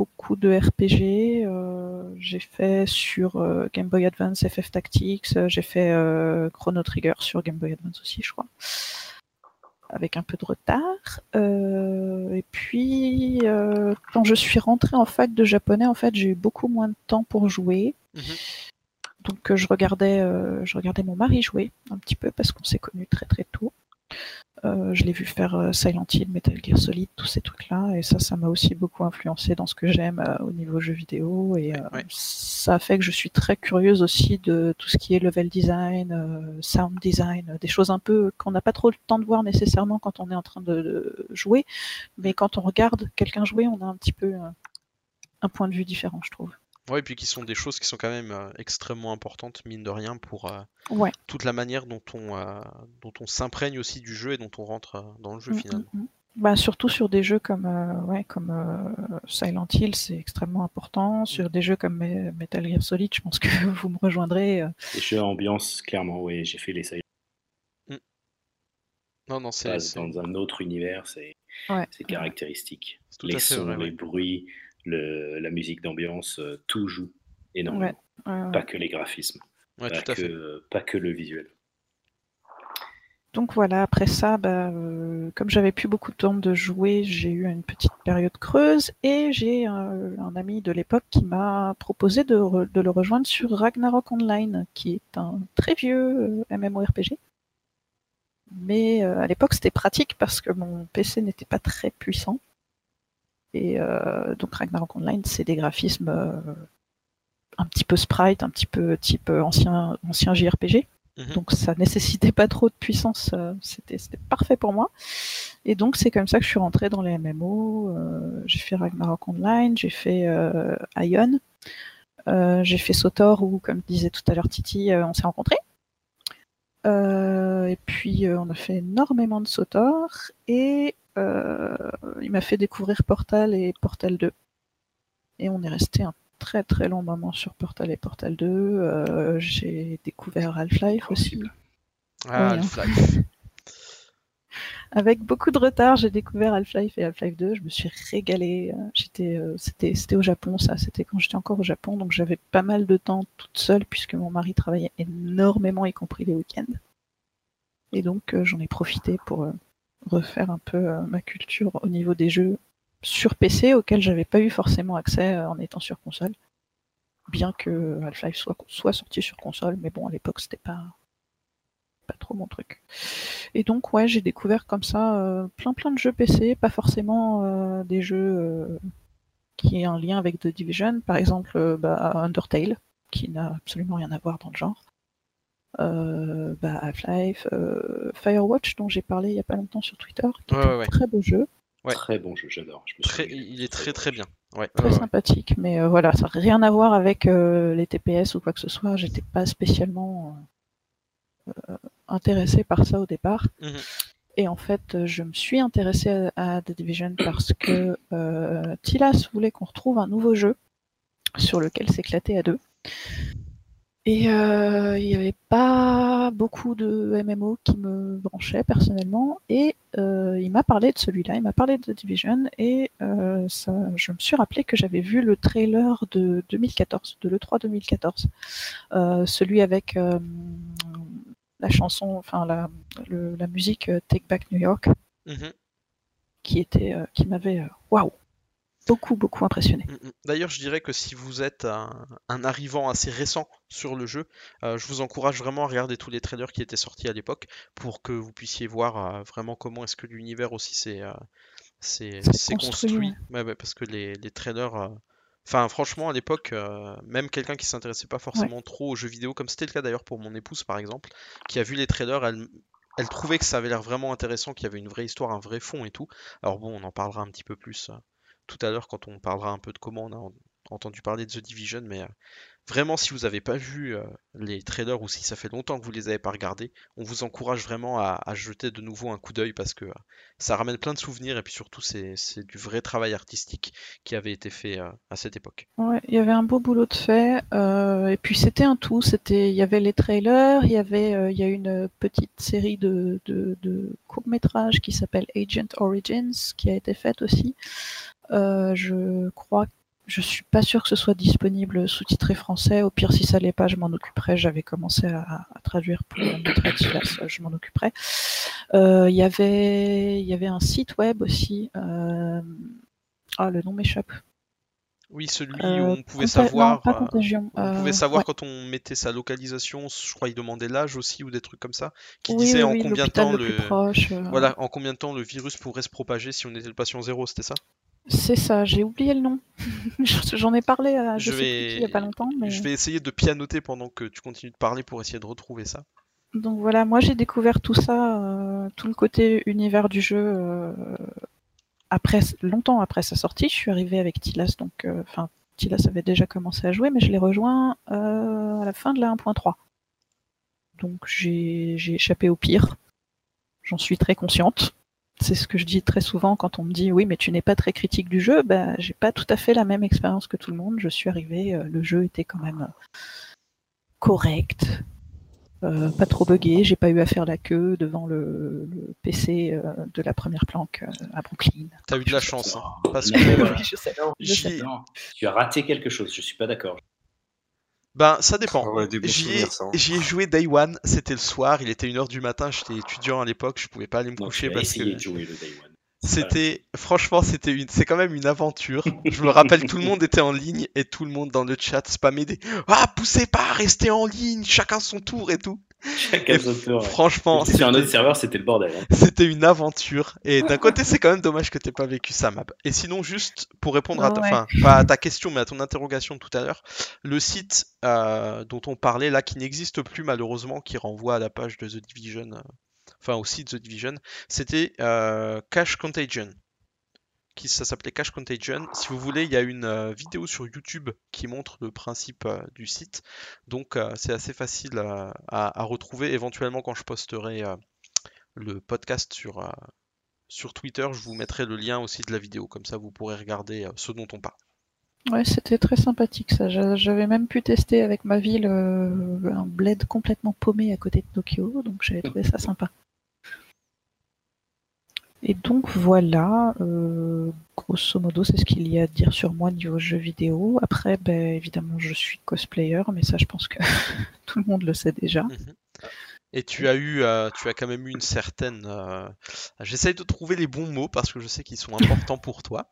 [SPEAKER 4] beaucoup de RPG. euh, j'ai fait sur euh, Game Boy Advance FF Tactics. euh, j'ai fait Chrono Trigger sur Game Boy Advance aussi, je crois. Avec un peu de retard. Et puis, quand je suis rentrée en fac de japonais, en fait, j'ai eu beaucoup moins de temps pour jouer.
[SPEAKER 1] Mhm.
[SPEAKER 4] Donc je regardais, je regardais mon mari jouer un petit peu parce qu'on s'est connus très très tôt. Euh, je l'ai vu faire euh, Silent Hill, Metal Gear Solid, tous ces trucs-là, et ça, ça m'a aussi beaucoup influencé dans ce que j'aime euh, au niveau jeux vidéo, et
[SPEAKER 1] Ouais.
[SPEAKER 4] ça a fait que je suis très curieuse aussi de tout ce qui est level design, sound design, des choses un peu qu'on n'a pas trop le temps de voir nécessairement quand on est en train de, de jouer, mais quand on regarde quelqu'un jouer, on a un petit peu un point de vue différent, je trouve.
[SPEAKER 1] Ouais, et puis qui sont des choses qui sont quand même euh, extrêmement importantes, mine de rien, pour euh,
[SPEAKER 4] Ouais.
[SPEAKER 1] toute la manière dont on, euh, dont on s'imprègne aussi du jeu et dont on rentre euh, dans le jeu
[SPEAKER 4] Mm,
[SPEAKER 1] finalement.
[SPEAKER 4] mm, mm. Bah, surtout sur des jeux comme, euh, ouais, comme euh, Silent Hill, c'est extrêmement important. Sur des jeux comme Metal Gear Solid, je pense que vous me rejoindrez. euh.
[SPEAKER 2] Les jeux ambiance, clairement, oui, j'ai fait les Silent
[SPEAKER 1] Non, non, c'est
[SPEAKER 2] dans un autre univers, c'est
[SPEAKER 4] Ouais.
[SPEAKER 2] c'est caractéristique. Les sons,
[SPEAKER 1] vrai.
[SPEAKER 2] les
[SPEAKER 1] ouais.
[SPEAKER 2] bruits, le, la musique d'ambiance, euh, tout joue énormément.
[SPEAKER 4] Ouais, ouais, ouais.
[SPEAKER 2] Pas que les graphismes,
[SPEAKER 1] Ouais,
[SPEAKER 2] pas, que, pas que le visuel.
[SPEAKER 4] Donc voilà, après ça, bah, euh, comme j'avais plus beaucoup de temps de jouer, j'ai eu une petite période creuse et j'ai euh, un ami de l'époque qui m'a proposé de, re- de le rejoindre sur Ragnarok Online, qui est un très vieux euh, MMORPG. Mais euh, à l'époque, c'était pratique parce que mon PC n'était pas très puissant. Et euh, donc Ragnarok Online, c'est des graphismes euh, un petit peu sprite, un petit peu type euh, ancien, ancien JRPG.
[SPEAKER 1] Mhm.
[SPEAKER 4] Donc ça nécessitait pas trop de puissance, c'était parfait pour moi. Et donc c'est comme ça que je suis rentrée dans les MMO. euh, j'ai fait Ragnarok Online, j'ai fait euh, Ion, euh, j'ai fait Sotor où, comme disait tout à l'heure Titi, on s'est rencontrés. Et puis on a fait énormément de Sotor et il m'a fait découvrir Portal et Portal 2. Et on est resté un très très long moment sur Portal et Portal 2. Euh, j'ai découvert Half-Life aussi.
[SPEAKER 1] Ah,
[SPEAKER 4] hein.
[SPEAKER 1] Half-Life.
[SPEAKER 4] Avec beaucoup de retard, j'ai découvert Half-Life et Half-Life 2. Je me suis régalée. Euh, J'étais, euh, c'était, c'était au Japon, ça. C'était quand j'étais encore au Japon, donc j'avais pas mal de temps toute seule puisque mon mari travaillait énormément, y compris les week-ends. Et donc euh, j'en ai profité pour euh, refaire un peu euh, ma culture au niveau des jeux sur PC auxquels j'avais pas eu forcément accès euh, en étant sur console. Bien que Half-Life soit, sorti sur console, mais bon, à l'époque, c'était pas, pas trop mon truc. Et donc, ouais, j'ai découvert comme ça euh, plein plein de jeux PC, pas forcément euh, des jeux euh, qui aient un lien avec The Division. Par exemple, euh, bah, Undertale, qui n'a absolument rien à voir dans le genre. Euh, bah, Half-Life, euh, Firewatch, dont j'ai parlé il y a pas longtemps sur Twitter, qui
[SPEAKER 1] Ouais,
[SPEAKER 4] est
[SPEAKER 1] ouais,
[SPEAKER 4] un
[SPEAKER 1] ouais.
[SPEAKER 4] très beau jeu.
[SPEAKER 1] Ouais.
[SPEAKER 2] Très bon jeu, j'adore. Je
[SPEAKER 1] il est très très bien. Ouais.
[SPEAKER 4] très sympathique. Mais euh, voilà, ça n'a rien à voir avec euh, les TPS ou quoi que ce soit. J'étais pas spécialement euh, intéressée par ça au départ.
[SPEAKER 1] Mhm.
[SPEAKER 4] Et en fait, je me suis intéressée à, à The Division parce que euh, Tilas voulait qu'on retrouve un nouveau jeu sur lequel s'éclater à deux. Et euh, il n'y avait pas beaucoup de MMO qui me branchaient personnellement. Et euh, il m'a parlé de celui-là, il m'a parlé de The Division. Et euh, ça, je me suis rappelé que j'avais vu le trailer de 2014, de l'E3 2014. Euh, celui avec la chanson, enfin la, le- la musique Take Back New York,
[SPEAKER 1] Mhm.
[SPEAKER 4] qui était, qui m'avait, waouh, beaucoup beaucoup impressionné.
[SPEAKER 1] Mm, mm. D'ailleurs, je dirais que si vous êtes un, un arrivant assez récent sur le jeu, euh, je vous encourage vraiment à regarder tous les trailers qui étaient sortis à l'époque pour que vous puissiez voir euh, vraiment comment est-ce que l'univers aussi s'est euh,
[SPEAKER 4] construit,
[SPEAKER 1] construit. Ouais, ouais, parce que les, les trailers. Enfin, franchement, à l'époque, euh, même quelqu'un qui s'intéressait pas forcément trop aux jeux vidéo, comme c'était le cas d'ailleurs pour mon épouse par exemple, qui a vu les trailers, elle, elle trouvait que ça avait l'air vraiment intéressant, qu'il y avait une vraie histoire, un vrai fond et tout. Alors bon, on en parlera un petit peu plus tout à l'heure quand on parlera un peu de comment on a en- entendu parler de The Division, mais euh, vraiment, si vous n'avez pas vu euh, les trailers ou si ça fait longtemps que vous les avez pas regardés, on vous encourage vraiment à, jeter de nouveau un coup d'œil parce que euh, ça ramène plein de souvenirs et puis surtout, c'est du vrai travail artistique qui avait été fait euh, à cette époque.
[SPEAKER 4] Ouais, il y avait un beau boulot de fait, et puis c'était un tout. Il y avait les trailers, il y avait, il y a une petite série de, de, de courts métrages qui s'appelle Agent Origins, qui a été faite aussi. Je crois, je suis pas sûre que ce soit disponible sous-titré français. Au pire, si ça l'est pas, je m'en occuperai. J'avais commencé à, à traduire pour notre Atlas, je m'en occuperai. Euh, Il y avait, il y avait un site web aussi. euh, Ah, le nom m'échappe.
[SPEAKER 1] Oui, celui
[SPEAKER 4] Euh,
[SPEAKER 1] où on pouvait savoir,
[SPEAKER 4] non,
[SPEAKER 1] euh, on
[SPEAKER 4] euh,
[SPEAKER 1] pouvait savoir
[SPEAKER 4] ouais.
[SPEAKER 1] quand on mettait sa localisation, je crois il demandait l'âge aussi ou des trucs comme ça, qui
[SPEAKER 4] Oui,
[SPEAKER 1] disait
[SPEAKER 4] oui,
[SPEAKER 1] en
[SPEAKER 4] oui,
[SPEAKER 1] combien de temps
[SPEAKER 4] le
[SPEAKER 1] le,
[SPEAKER 4] plus proche. euh,
[SPEAKER 1] voilà, en combien de temps le virus pourrait se propager si on était le patient zéro, c'était ça?
[SPEAKER 4] C'est ça, j'ai oublié le nom. J'en ai parlé à je,
[SPEAKER 1] Je
[SPEAKER 4] sais plus il y a pas longtemps, mais
[SPEAKER 1] Je vais essayer de pianoter pendant que tu continues de parler pour essayer de retrouver ça.
[SPEAKER 4] donc voilà, moi j'ai découvert tout ça, euh, tout le côté univers du jeu euh, après longtemps après sa sortie. Je suis arrivée avec Tilas, donc euh, enfin Tilas avait déjà commencé à jouer, mais je l'ai rejoint euh, à la fin de la 1.3. Donc j'ai j'ai échappé au pire. J'en suis très consciente. C'est ce que je dis très souvent quand on me dit oui mais tu n'es pas très critique du jeu, ben j'ai pas tout à fait la même expérience que tout le monde. Je suis arrivé, euh, le jeu était quand même correct, euh, pas trop buggé, j'ai pas eu à faire la queue devant le, le PC euh, de la première planque euh, à Brooklyn.
[SPEAKER 1] T'as eu de la chance, hein, parce que euh,
[SPEAKER 4] je sais.
[SPEAKER 1] j'y-
[SPEAKER 4] sais.
[SPEAKER 2] Non, tu as raté quelque chose, je suis pas d'accord.
[SPEAKER 1] Ben, ça dépend.
[SPEAKER 3] Ah ouais,
[SPEAKER 1] J'y ai,
[SPEAKER 3] hein.
[SPEAKER 1] j'y ai joué Day One, c'était le soir, il était 1h du matin, j'étais étudiant à l'époque, je pouvais pas aller me
[SPEAKER 2] Non,
[SPEAKER 1] coucher parce que
[SPEAKER 2] de jouer le Day One.
[SPEAKER 1] c'était, franchement, c'était une, c'est quand même une aventure. Je me rappelle, tout le monde était en ligne et tout le monde dans le chat spammait des Ah, poussez pas, restez en ligne, chacun son tour et tout.
[SPEAKER 2] Chacun
[SPEAKER 1] Et
[SPEAKER 2] son tour, ouais.
[SPEAKER 1] Franchement,
[SPEAKER 2] Sur un
[SPEAKER 1] c'était-
[SPEAKER 2] autre serveur, c'était le bordel. hein.
[SPEAKER 1] C'était une aventure. Et d'un côté, c'est quand même dommage que t'aies pas vécu ça, Mab. Et sinon, juste pour répondre à ta,
[SPEAKER 4] Ouais.
[SPEAKER 1] enfin, pas à ta question, mais à ton interrogation de tout à l'heure, le site euh, dont on parlait là, qui n'existe plus malheureusement, qui renvoie à la page de The Division, euh, enfin au site The Division, c'était euh, Cash Contagion. Ça s'appelait Cash Contagion. Si vous voulez, il y a une euh, vidéo sur YouTube qui montre le principe euh, du site. Donc euh, c'est assez facile à, à retrouver. Éventuellement, quand je posterai le podcast sur, sur Twitter, je vous mettrai le lien aussi de la vidéo. Comme ça, vous pourrez regarder ce dont on parle.
[SPEAKER 4] Ouais, c'était très sympathique ça. J'a- J'avais même pu tester avec ma ville un bled complètement paumé à côté de Tokyo, donc j'avais trouvé ça sympa. Et donc voilà, euh, grosso modo, c'est ce qu'il y a à dire sur moi niveau jeux vidéo. Après, ben, évidemment, je suis cosplayer, mais ça, je pense que tout le monde le sait déjà.
[SPEAKER 1] Mhm. Et tu as eu, euh, tu as quand même eu une certaine. euh, J'essaye de trouver les bons mots parce que je sais qu'ils sont importants pour toi.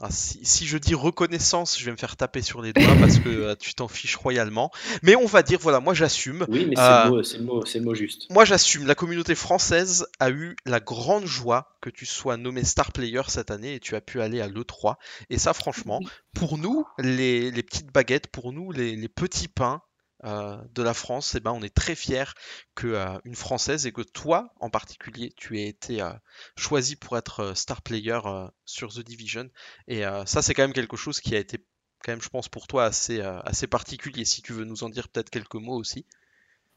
[SPEAKER 1] Ah, si, si je dis reconnaissance, je vais me faire taper sur les doigts parce que euh, tu t'en fiches royalement. Mais on va dire, voilà, moi j'assume.
[SPEAKER 2] Oui, mais c'est
[SPEAKER 1] Euh,
[SPEAKER 2] le, mot- c'est le, mot- c'est le mot juste.
[SPEAKER 1] Moi j'assume, la communauté française a eu la grande joie que tu sois nommé Star Player cette année et tu as pu aller à l'E3. Et ça franchement, pour nous, les, les petites baguettes, pour nous, les, les petits pains de la France, eh ben, on est très fiers que euh, une Française et que toi en particulier, tu aies été euh, choisi pour être euh, Star Player euh, sur The Division. Et euh, ça c'est quand même quelque chose qui a été quand même, je pense, pour toi euh, assez particulier. Si tu veux nous en dire peut-être quelques mots aussi.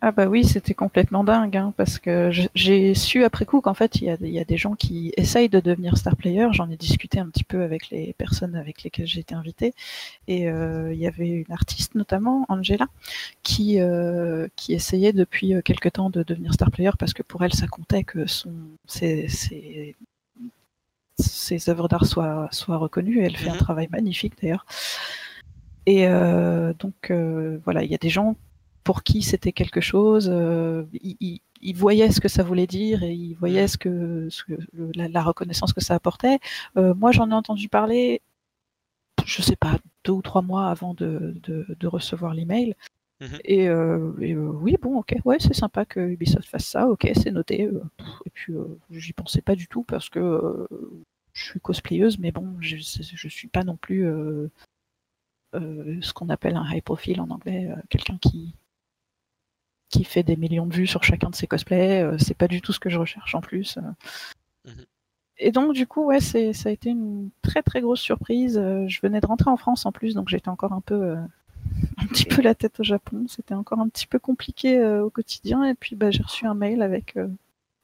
[SPEAKER 4] Ah bah oui, c'était complètement dingue, hein, parce que j'ai su après coup qu'en fait, il y, a, il y a des gens qui essayent de devenir star player. J'en ai discuté un petit peu avec les personnes avec lesquelles j'ai été invitée. Et euh, il y avait une artiste, notamment, Angela, qui, euh, qui essayait depuis euh, quelque temps de devenir star player, parce que pour elle, ça comptait que son, ses, ses, ses œuvres d'art soient, soient reconnues. Et elle fait un
[SPEAKER 1] Mhm.
[SPEAKER 4] travail magnifique, d'ailleurs. Et euh, donc, euh, voilà, il y a des gens pour qui c'était quelque chose, euh, ils voyaient ce que ça voulait dire et ils voyaient ce que, ce que- le- la, la reconnaissance que ça apportait. Euh, moi, j'en ai entendu parler, je sais pas, deux ou trois mois avant de, de, de recevoir l'email.
[SPEAKER 1] Mhm.
[SPEAKER 4] Et, euh, et, euh, oui, bon, ok, ouais, c'est sympa que Ubisoft fasse ça, ok, c'est noté. euh, et puis, j'y pensais pas du tout parce que je suis cosplayeuse, mais bon, je, je suis pas non plus ce qu'on appelle un high profile en anglais, quelqu'un qui qui fait des millions de vues sur chacun de ses cosplays. euh, c'est pas du tout ce que je recherche en plus.
[SPEAKER 1] Mhm.
[SPEAKER 4] Et donc du coup, ouais, c'est ça a été une très très grosse surprise. Euh, je venais de rentrer en France en plus, donc j'étais encore un peu euh, un petit peu la tête au Japon. C'était encore un petit peu compliqué euh, au quotidien. Et puis bah, j'ai reçu un mail avec euh,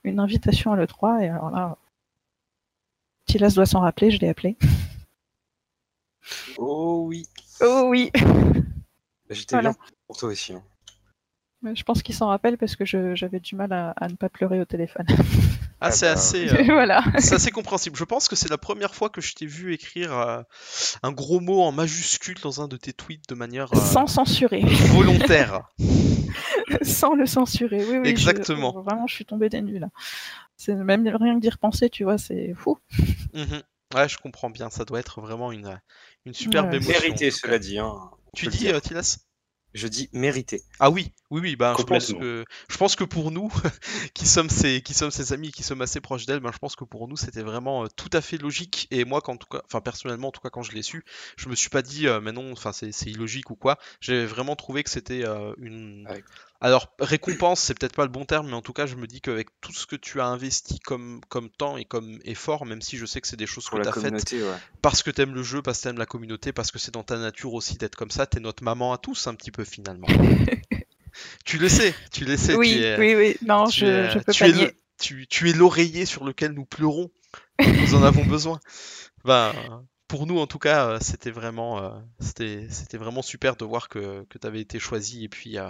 [SPEAKER 4] une invitation à l'E3. Et alors là, Tilas doit s'en rappeler, je l'ai appelé.
[SPEAKER 3] Oh oui.
[SPEAKER 4] Oh oui
[SPEAKER 3] Bah, J'étais
[SPEAKER 4] Voilà.
[SPEAKER 3] bien pour toi aussi. hein.
[SPEAKER 4] Je pense qu'il s'en rappelle parce que j'avais du mal à, à ne pas pleurer au téléphone.
[SPEAKER 1] Ah,
[SPEAKER 3] Ah
[SPEAKER 1] c'est
[SPEAKER 3] bah,
[SPEAKER 1] assez. euh,
[SPEAKER 4] voilà.
[SPEAKER 1] C'est assez compréhensible. Je pense que c'est la première fois que je t'ai vu écrire euh, un gros mot en majuscule dans un de tes tweets de manière euh,
[SPEAKER 4] Sans censurer.
[SPEAKER 1] volontaire.
[SPEAKER 4] Sans le censurer. Oui, oui. je-
[SPEAKER 1] Exactement.
[SPEAKER 4] vraiment, je suis tombée des nues là. C'est même rien que d'y repenser, tu vois, c'est fou.
[SPEAKER 1] Mhm. Ouais, je comprends bien. Ça doit être vraiment une, une superbe
[SPEAKER 4] Ouais.
[SPEAKER 1] émotion. Tout
[SPEAKER 3] cela dit. Hein.
[SPEAKER 1] Tu dis, euh, Tilas
[SPEAKER 3] Je dis mérité.
[SPEAKER 1] Ah oui, oui, oui. Ben, je pense que je pense que pour nous, qui sommes ses, qui sommes ses amis, qui sommes assez proches d'elle, ben, je pense que pour nous, c'était vraiment euh, tout à fait logique. Et moi, quand, en tout cas, enfin personnellement, en tout cas, quand je l'ai su, je me suis pas dit, euh, mais non, enfin c'est c'est illogique ou quoi. J'ai vraiment trouvé que c'était euh, une.
[SPEAKER 3] Ouais.
[SPEAKER 1] Alors récompense, c'est peut-être pas le bon terme, mais en tout cas, je me dis qu'avec tout ce que tu as investi comme comme temps et comme effort, même si je sais que c'est des choses
[SPEAKER 3] Pour
[SPEAKER 1] que tu as faites
[SPEAKER 3] ouais.
[SPEAKER 1] parce que t'aimes le jeu, parce que t'aimes la communauté, parce que c'est dans ta nature aussi d'être comme ça, t'es notre maman à tous un petit peu finalement. tu le sais, tu le sais.
[SPEAKER 4] oui,
[SPEAKER 1] tu es,
[SPEAKER 4] oui, oui. Non,
[SPEAKER 1] tu
[SPEAKER 4] je,
[SPEAKER 1] es-
[SPEAKER 4] je peux
[SPEAKER 1] tu
[SPEAKER 4] pas
[SPEAKER 1] es le- tu, tu es l'oreiller sur lequel nous pleurons. Nous en avons besoin. Ben, pour nous, en tout cas, euh, c'était vraiment, euh, c'était, c'était vraiment super de voir que, que tu avais été choisi. Et puis, euh,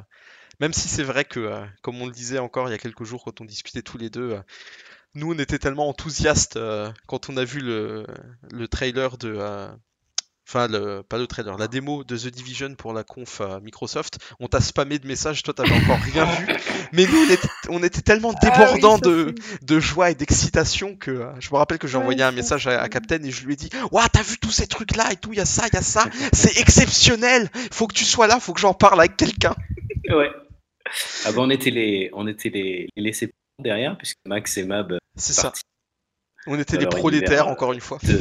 [SPEAKER 1] même si c'est vrai que, euh, comme on le disait encore il y a quelques jours quand on discutait tous les deux, euh, nous, on était tellement enthousiastes euh, quand on a vu le, le trailer de. euh, Enfin, le, pas le trailer, la démo de The Division pour la conf euh, Microsoft. On t'a spammé de messages, toi t'avais encore rien vu. Mais nous, on était, on était tellement
[SPEAKER 4] Ah oui,
[SPEAKER 1] débordants de, de joie et d'excitation que euh, je me rappelle que j'ai envoyé un message à, Captain et je lui ai dit Waouh, t'as vu tous ces trucs là et tout, il y a ça, il y a ça, c'est exceptionnel, faut que tu sois là, faut que j'en parle avec quelqu'un.
[SPEAKER 2] Ouais. Ah bah, on était les, on était les, les laissés derrière, puisque Max et Mab
[SPEAKER 1] C'est ça. On était
[SPEAKER 2] leur
[SPEAKER 1] prolétaires, encore une fois.
[SPEAKER 2] de,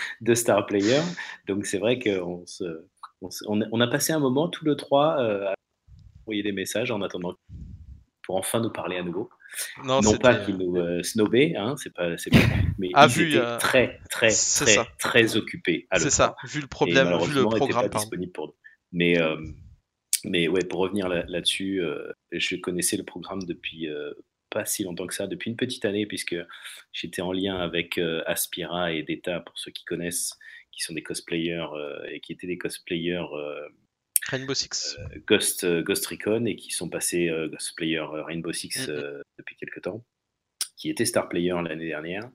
[SPEAKER 2] de Star Player. Donc c'est vrai qu'on se, on, se- on a- passé un moment tous les trois euh, à envoyer des messages en attendant pour enfin nous parler à nouveau.
[SPEAKER 1] Non,
[SPEAKER 2] non pas qu'ils nous euh, snobaient, hein, c'est pas, c'est pas, mais
[SPEAKER 1] Ah,
[SPEAKER 2] ils
[SPEAKER 1] vu,
[SPEAKER 2] étaient
[SPEAKER 1] euh,
[SPEAKER 2] très, très, très, très occupés.
[SPEAKER 1] C'est ça, vu le problème, vu le programme,
[SPEAKER 2] pas
[SPEAKER 1] pardon.
[SPEAKER 2] disponibles pour nous. Mais, euh, mais ouais, pour revenir là- là-dessus, euh, je connaissais le programme depuis euh, pas si longtemps que ça, depuis une petite année, puisque j'étais en lien avec euh, Aspira et Data, pour ceux qui connaissent, qui sont des cosplayers euh, et qui étaient des cosplayers
[SPEAKER 1] Rainbow Six.
[SPEAKER 2] Ghost, Ghost Recon et qui sont passés cosplayer Rainbow Six depuis quelques temps, qui étaient star player l'année dernière.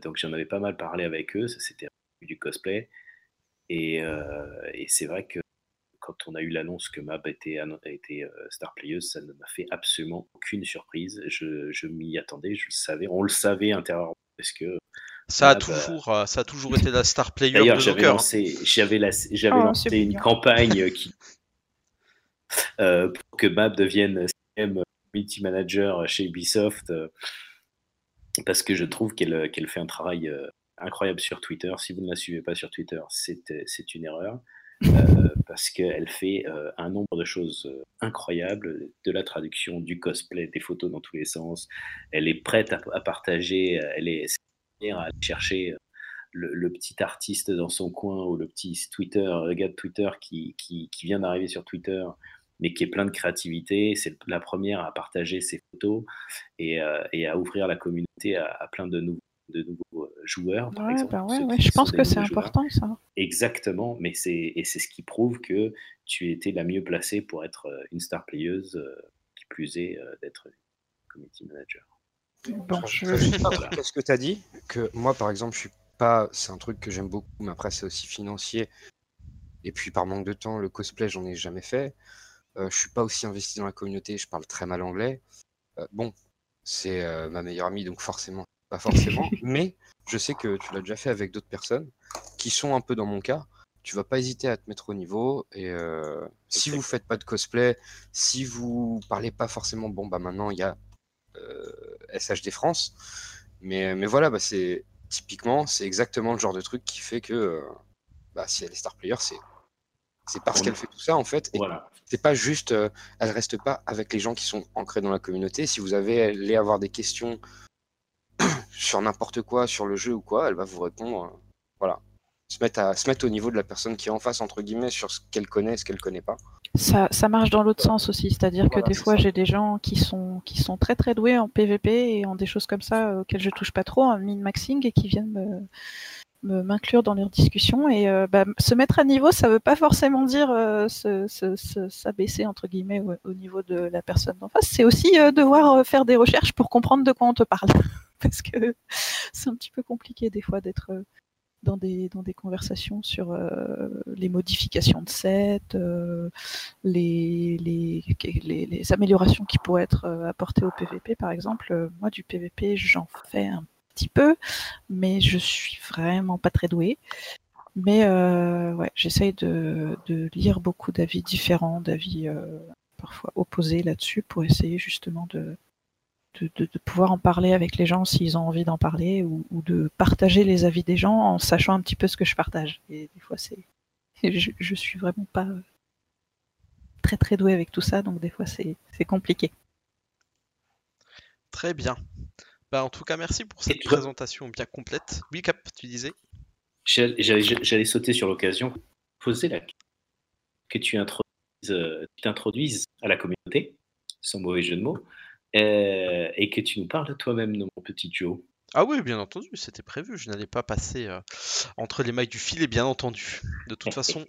[SPEAKER 2] Donc j'en avais pas mal parlé avec eux, ça c'était du cosplay. Et, euh, et c'est vrai que quand on a eu l'annonce que Mab était, été euh, star playeuse, ça ne m'a fait absolument aucune surprise. Je, je m'y attendais, je le savais, on le savait intérieurement parce que
[SPEAKER 1] Ça a, toujours, euh, ça a toujours été la star player de
[SPEAKER 2] D'ailleurs, j'avais
[SPEAKER 1] hein.
[SPEAKER 2] lancé, j'avais la- j'avais
[SPEAKER 4] Oh,
[SPEAKER 2] lancé une campagne qui, euh, pour que Mab devienne CM Community Manager chez Ubisoft, euh, parce que je trouve qu'elle qu'elle fait un travail euh, incroyable sur Twitter. Si vous ne la suivez pas sur Twitter, c'est euh, c'est une erreur. Euh, parce qu'elle fait euh, un nombre de choses euh, incroyables, de la traduction, du cosplay, des photos dans tous les sens. Elle est prête à, partager, elle est à aller chercher le, petit artiste dans son coin ou le petit Twitter, le gars de Twitter qui, qui, vient d'arriver sur Twitter, mais qui est plein de créativité. C'est la première à partager ses photos et, à ouvrir la communauté à, plein de nouveaux, joueurs. Par
[SPEAKER 4] Ouais,
[SPEAKER 2] exemple,
[SPEAKER 4] bah ouais, ouais, je pense que c'est important ça.
[SPEAKER 2] Exactement, mais c'est et c'est ce qui prouve que tu étais la mieux placée pour être euh, une star playeuse, euh, qui plus est euh, d'être community manager.
[SPEAKER 4] Bon, je...
[SPEAKER 3] Pas ce que tu as dit, que moi par exemple, je suis pas. C'est un truc que j'aime beaucoup, mais après c'est aussi financier. Et puis par manque de temps, le cosplay, j'en ai jamais fait. Euh, je suis pas aussi investi dans la communauté, je parle très mal anglais. Euh, bon, c'est euh, ma meilleure amie, donc forcément, pas forcément. mais je sais que tu l'as déjà fait avec d'autres personnes qui sont un peu dans mon cas. Tu vas pas hésiter à te mettre au niveau. Et euh, si vous faites pas de cosplay, si vous parlez pas forcément, bon bah maintenant il y a euh, SHD France. Mais, mais voilà, bah, c'est typiquement, c'est exactement le genre de truc qui fait que euh, bah, si elle est star player, c'est c'est parce qu'elle fait tout ça en fait. Et
[SPEAKER 2] Voilà.
[SPEAKER 3] c'est pas juste, elle reste pas avec les gens qui sont ancrés dans la communauté. Si vous avez allez avoir des questions sur n'importe quoi, sur le jeu ou quoi, elle va vous répondre. euh, voilà. Se mettre, à, se mettre au niveau de la personne qui est en face, entre guillemets, sur ce qu'elle connaît et ce qu'elle connaît pas.
[SPEAKER 4] Ça, ça marche dans l'autre sens aussi, c'est-à-dire
[SPEAKER 3] Voilà,
[SPEAKER 4] que des fois j'ai des gens qui sont qui sont très très doués en PVP et en des choses comme ça euh, auxquelles je touche pas trop, en min-maxing et qui viennent me- m'inclure dans leurs discussions et euh, bah, se mettre à niveau, ça veut pas forcément dire euh, se- se- se- s'abaisser entre guillemets au, au niveau de la personne d'en face. C'est aussi euh, devoir faire des recherches pour comprendre de quoi on te parle, parce que c'est un petit peu compliqué des fois d'être dans des, dans des conversations sur les modifications de euh, les, les, les, les améliorations qui pourraient être apportées au PVP, par exemple. Moi, du PVP, j'en fais un petit peu, mais je suis vraiment pas très douée. Mais euh, ouais, j'essaye de, lire beaucoup d'avis différents, d'avis euh, parfois opposés là-dessus, pour essayer justement de, de, pouvoir en parler avec les gens s'ils ont envie d'en parler ou, de partager les avis des gens en sachant un petit peu ce que je partage. Et des fois, c'est, je, je suis vraiment pas euh, très très douée avec tout ça, donc des fois c'est compliqué.
[SPEAKER 1] Très bien. Bah, en tout cas, merci pour cette
[SPEAKER 2] Et
[SPEAKER 1] présentation bien complète. Oui, Cap, tu disais?
[SPEAKER 2] J'allais sauter sur l'occasion, poser la que tu introduises, euh, t'introduises à la communauté, sans mauvais jeu de mots, euh, et que tu nous parles de toi-même, mon petit Joe.
[SPEAKER 1] Ah oui, bien entendu, c'était prévu. Je n'allais pas passer euh, entre les mailles du filet, bien entendu. De toute façon,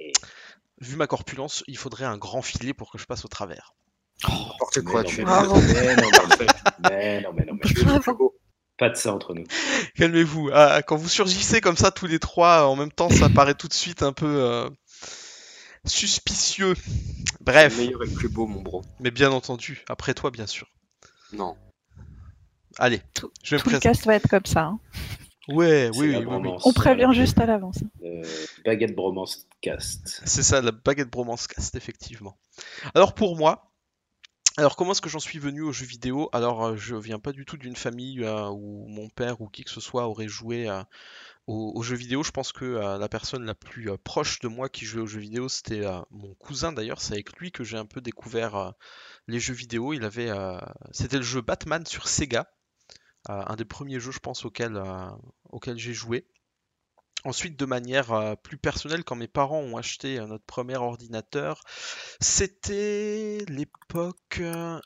[SPEAKER 1] vu ma corpulence, il faudrait un grand filet pour que je passe au travers.
[SPEAKER 3] N'importe quoi, tu
[SPEAKER 2] non,
[SPEAKER 3] es.
[SPEAKER 2] Mais non, mais non, mais non, pas de ça entre nous.
[SPEAKER 1] Calmez-vous. Ah, quand vous surgissez comme ça tous les trois en même temps, ça paraît tout de suite un peu euh, suspicieux. Bref,
[SPEAKER 3] Le meilleur et le plus beau, mon bro.
[SPEAKER 1] mais bien entendu, après toi, bien sûr.
[SPEAKER 3] Non.
[SPEAKER 1] Allez,
[SPEAKER 4] Tout,
[SPEAKER 1] je vais me
[SPEAKER 4] tout le
[SPEAKER 1] présenter.
[SPEAKER 4] cast va être comme ça. hein.
[SPEAKER 1] Ouais, oui, oui, oui.
[SPEAKER 4] On prévient
[SPEAKER 2] Voilà.
[SPEAKER 4] juste à l'avance.
[SPEAKER 2] Euh, baguette bromance cast.
[SPEAKER 1] C'est ça, la baguette bromance cast, effectivement. Alors pour moi, alors comment est-ce que j'en suis venu aux jeux vidéo? Alors euh, je viens pas du tout d'une famille euh, où mon père ou qui que ce soit aurait joué euh, aux, jeux vidéo. Je pense que la personne la plus proche de moi qui jouait aux jeux vidéo, c'était mon cousin d'ailleurs. C'est avec lui que j'ai un peu découvert les jeux vidéo. Il avait, c'était le jeu Batman sur Sega, un des premiers jeux, je pense, auxquels, euh, auxquels j'ai joué. Ensuite, de manière euh, plus personnelle, quand mes parents ont acheté euh, notre premier ordinateur, c'était l'époque euh,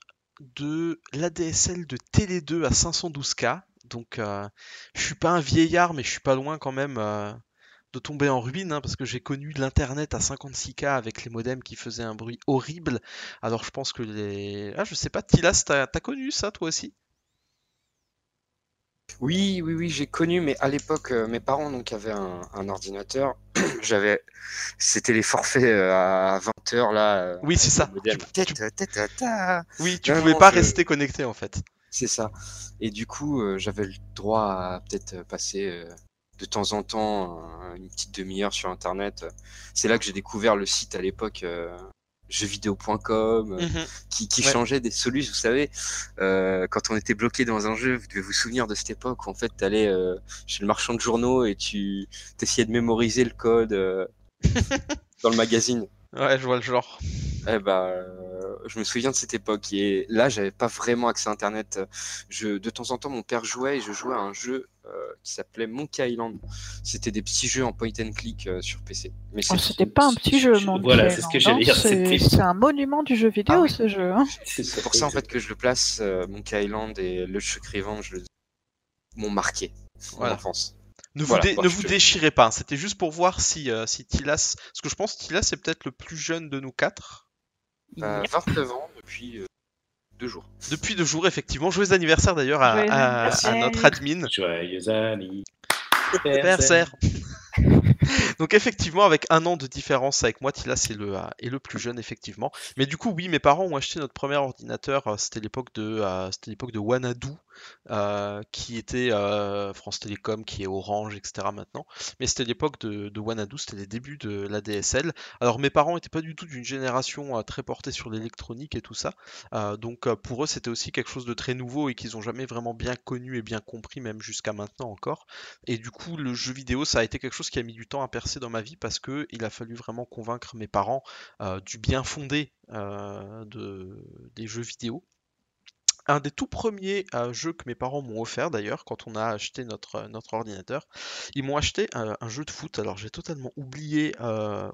[SPEAKER 1] de l'ADSL de Télé 2 à 512K. Donc, euh, je suis pas un vieillard, mais je suis pas loin quand même de tomber en ruine, hein, parce que j'ai connu l'internet à 56K avec les modems qui faisaient un bruit horrible. Alors, je pense que les. Ah, je sais pas, Tilas, t'as connu ça toi aussi?
[SPEAKER 3] Oui, oui, oui, j'ai connu, mais à l'époque, euh, mes parents donc avaient un, un ordinateur. J'avais, c'était les forfaits euh, à 20 heures là. euh,
[SPEAKER 1] Oui, c'est ça. Tu-. Oui, tu
[SPEAKER 3] Non,
[SPEAKER 1] pouvais pas
[SPEAKER 3] je-
[SPEAKER 1] rester connecté en fait.
[SPEAKER 3] C'est ça. Et du coup, euh, j'avais le droit à peut-être passer euh, de temps en temps une petite demi-heure sur Internet. C'est là que j'ai découvert le site à l'époque euh, jeuxvideo.com euh,
[SPEAKER 1] Mhm.
[SPEAKER 3] qui, qui
[SPEAKER 1] Ouais.
[SPEAKER 3] des solutions. Vous savez, euh, quand on était bloqué dans un jeu, vous devez vous souvenir de cette époque où en fait tu allais chez le marchand de journaux et tu essayais de mémoriser le code euh, dans le magazine.
[SPEAKER 1] Ouais, je vois le genre.
[SPEAKER 3] Eh ben, euh, je me souviens de cette époque et là, j'avais pas vraiment accès à Internet. Je, de temps en temps, mon père jouait et je jouais à un jeu euh, qui s'appelait Monkey Island. C'était des petits jeux en point and click euh, sur PC. Mais
[SPEAKER 4] Oh, C'était pas un petit jeu, mon
[SPEAKER 2] Voilà,
[SPEAKER 4] Dieu,
[SPEAKER 2] c'est ce
[SPEAKER 4] non,
[SPEAKER 2] que j'allais
[SPEAKER 4] non,
[SPEAKER 2] dire,
[SPEAKER 4] C'est
[SPEAKER 2] c'était-
[SPEAKER 4] c'est un monument du jeu vidéo,
[SPEAKER 3] Ah oui.
[SPEAKER 4] ce jeu. hein.
[SPEAKER 3] c'est pour ça en fait que je le place. euh, Monkey Island et le Chuck Revenge le- m'ont marqué
[SPEAKER 1] Voilà.
[SPEAKER 3] en enfance.
[SPEAKER 1] Ne vous,
[SPEAKER 3] Voilà,
[SPEAKER 1] dé-
[SPEAKER 3] bon,
[SPEAKER 1] ne vous déchirez pas, hein. c'était juste pour voir si, euh, si Tilas. Parce que je pense que Tilas est peut-être le plus jeune de nous quatre.
[SPEAKER 3] Euh, 29 ans depuis euh, deux jours.
[SPEAKER 1] Depuis deux jours, effectivement. Joyeux anniversaire d'ailleurs à, à- notre admin.
[SPEAKER 2] Joyeux anniversaire.
[SPEAKER 1] Donc effectivement, avec un an de différence avec moi, Tilas est le, euh, est le plus jeune, effectivement. Mais du coup, oui, mes parents ont acheté notre premier ordinateur. euh, C'était l'époque de, euh, c'était l'époque de Wanadu, euh, qui était France Télécom, qui est Orange, etc. maintenant. Mais c'était l'époque de, de Wanadu, c'était les débuts de la DSL. Alors mes parents n'étaient pas du tout d'une génération très portée sur l'électronique et tout ça. Donc pour eux, c'était aussi quelque chose de très nouveau et qu'ils ont jamais vraiment bien connu et bien compris, même jusqu'à maintenant encore. Et du coup, le jeu vidéo, ça a été quelque chose qui a mis du temps à percer dans ma vie parce que il a fallu vraiment convaincre mes parents euh, du bien fondé euh, de, des jeux vidéo. Un des tout premiers euh, jeux que mes parents m'ont offert d'ailleurs quand on a acheté notre, euh, notre ordinateur, ils m'ont acheté euh, un jeu de foot. Alors j'ai totalement oublié,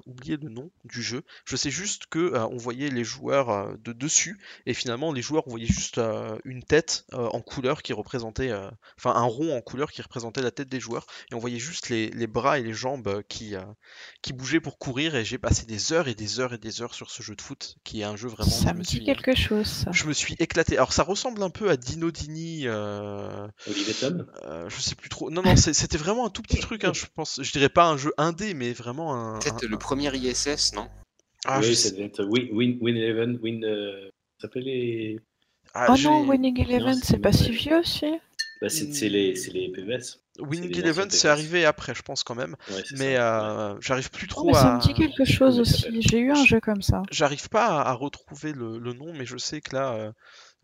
[SPEAKER 1] oublié le nom du jeu. Je sais juste que on voyait les joueurs de dessus et finalement les joueurs on voyait juste une tête en couleur qui représentait, enfin un rond en couleur qui représentait la tête des joueurs et on voyait juste les, les bras et les jambes qui, qui bougeaient pour courir et j'ai passé des heures et des heures et des heures sur ce jeu de foot qui est un jeu vraiment.
[SPEAKER 4] Ça me dit
[SPEAKER 1] suis,
[SPEAKER 4] quelque chose,
[SPEAKER 1] je me suis éclaté. Alors ça ressemble un peu à Dino Dini. euh,
[SPEAKER 2] Olivier Tom
[SPEAKER 1] euh, je sais plus trop. Non, non, c'était vraiment un tout petit truc. hein, je pense. Je dirais pas un jeu indé, mais vraiment un.
[SPEAKER 3] Peut-être
[SPEAKER 1] un-
[SPEAKER 3] le premier ISS, non?
[SPEAKER 1] Ah,
[SPEAKER 2] Oui, ça devait être Win, Win, Win Eleven, Win. euh, ça s'appelle les.
[SPEAKER 1] ah,
[SPEAKER 4] Oh non, Winning Eleven, c'est pas si vieux, si
[SPEAKER 2] Bah, c'est c'est les, c'est les PES.
[SPEAKER 1] Winning Eleven, c'est arrivé après, je pense quand même.
[SPEAKER 2] Ouais,
[SPEAKER 1] Mais
[SPEAKER 2] ça.
[SPEAKER 1] euh, j'arrive plus
[SPEAKER 4] Oh,
[SPEAKER 1] trop
[SPEAKER 4] mais ça
[SPEAKER 1] à.
[SPEAKER 4] me dit quelque chose
[SPEAKER 2] ça
[SPEAKER 4] aussi. J'ai eu un jeu comme ça.
[SPEAKER 1] J'arrive pas à, à retrouver le, le nom, mais je sais que là,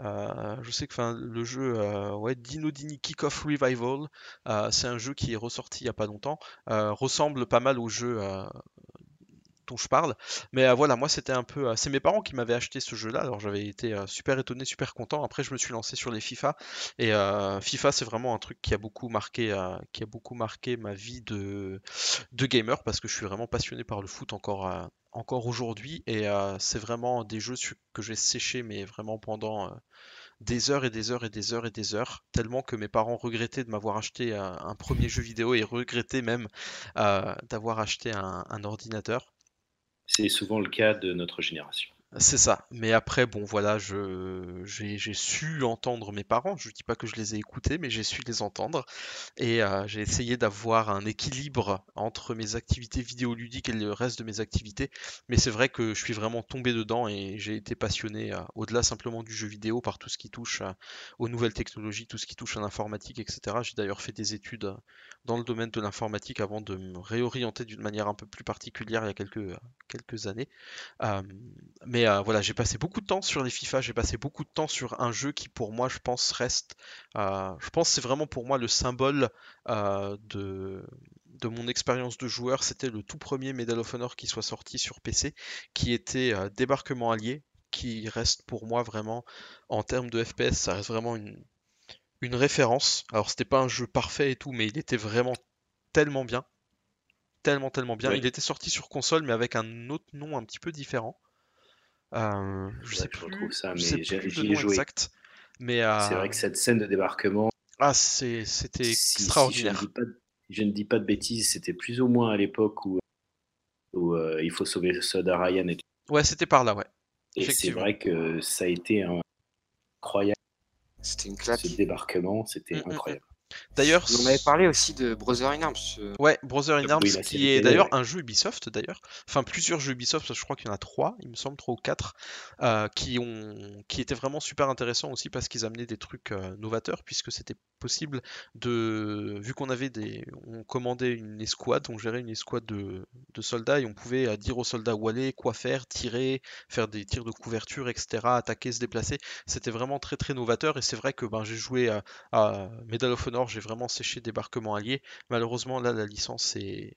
[SPEAKER 1] euh, je sais que le jeu, euh, Dino Dini Kickoff Revival, euh, c'est un jeu qui est ressorti il y a pas longtemps, euh, ressemble pas mal au jeu dont je parle. Mais voilà, moi c'était un peu, c'est mes parents qui m'avaient acheté ce jeu-là, alors j'avais été super étonné, super content. Après, je me suis lancé sur les FIFA et FIFA, c'est vraiment un truc qui a beaucoup marqué, qui a ma vie de gamer parce que je suis vraiment passionné par le foot encore. Encore aujourd'hui et euh, c'est vraiment des jeux que j'ai séché mais vraiment pendant euh, des heures et des heures et des heures et des heures, tellement que mes parents regrettaient de m'avoir acheté euh, un premier jeu vidéo et regrettaient même d'avoir acheté un ordinateur.
[SPEAKER 2] C'est souvent le cas de notre génération.
[SPEAKER 1] C'est ça. Mais après, bon, voilà, je, j'ai, j'ai su entendre mes parents. Je dis pas que je les ai écoutés, mais j'ai su les entendre. Et euh, j'ai essayé d'avoir un équilibre entre mes activités vidéoludiques et le reste de mes activités. Mais c'est vrai que je suis vraiment tombé dedans et j'ai été passionné, euh, au-delà simplement du jeu vidéo, par tout ce qui touche euh, aux nouvelles technologies, tout ce qui touche à l'informatique, etc. J'ai d'ailleurs fait des études dans le domaine de l'informatique avant de me réorienter d'une manière un peu plus particulière il y a quelques, quelques années. Euh, mais euh, voilà, j'ai passé beaucoup de temps sur les FIFA, j'ai passé beaucoup de temps sur un jeu qui pour moi je pense reste, euh, je pense c'est vraiment pour moi le symbole euh, de, de mon expérience de joueur, c'était le tout premier Medal of Honor qui soit sorti sur PC, qui était Débarquement Allié, qui reste pour moi vraiment, en termes de FPS, ça reste vraiment une, une référence. Alors c'était pas un jeu parfait et tout, mais il était vraiment tellement bien. Tellement, tellement bien. Il était sorti sur console, mais avec un autre nom un petit peu différent. Euh, je sais
[SPEAKER 2] que je
[SPEAKER 1] plus,
[SPEAKER 2] retrouve ça,
[SPEAKER 1] je sais
[SPEAKER 2] mais j'ai-
[SPEAKER 1] plus
[SPEAKER 2] j'y
[SPEAKER 1] le nom
[SPEAKER 2] joué.
[SPEAKER 1] exact. Mais
[SPEAKER 2] C'est
[SPEAKER 1] euh,
[SPEAKER 2] vrai que cette scène de débarquement,
[SPEAKER 1] ah, c'est- c'était
[SPEAKER 2] si, si je, ne
[SPEAKER 1] extraordinaire.
[SPEAKER 2] dis pas, de- je ne dis pas de bêtises, c'était plus ou moins à l'époque où, où, euh, il faut sauver Soda Ryan. Et,
[SPEAKER 1] Ouais, c'était par là, ouais.
[SPEAKER 2] et c'est vrai que ça a été un- incroyable.
[SPEAKER 3] C'était une claque.
[SPEAKER 2] Ce débarquement, c'était
[SPEAKER 1] Mm, mm, mm. D'ailleurs,
[SPEAKER 3] On avait parlé aussi de Brother in Arms. euh,
[SPEAKER 1] Ouais, Brother in Arms, qui est d'ailleurs
[SPEAKER 2] ouais.
[SPEAKER 1] un jeu Ubisoft d'ailleurs, enfin plusieurs jeux Ubisoft, parce que je crois qu'il y en a trois, il me semble trois ou quatre, euh, qui ont, qui étaient vraiment super intéressants aussi parce qu'ils amenaient des trucs euh, novateurs, puisque c'était possible de, vu qu'on avait des, on commandait une escouade, on gérait une escouade de, de soldats et on pouvait euh, dire aux soldats où aller, quoi faire, tirer, faire des tirs de couverture, etc., attaquer, se déplacer. C'était vraiment très très novateur et c'est vrai que ben j'ai joué à, à Medal of Honor, j'ai vraiment séché Débarquement Allié. Malheureusement, là, la licence est.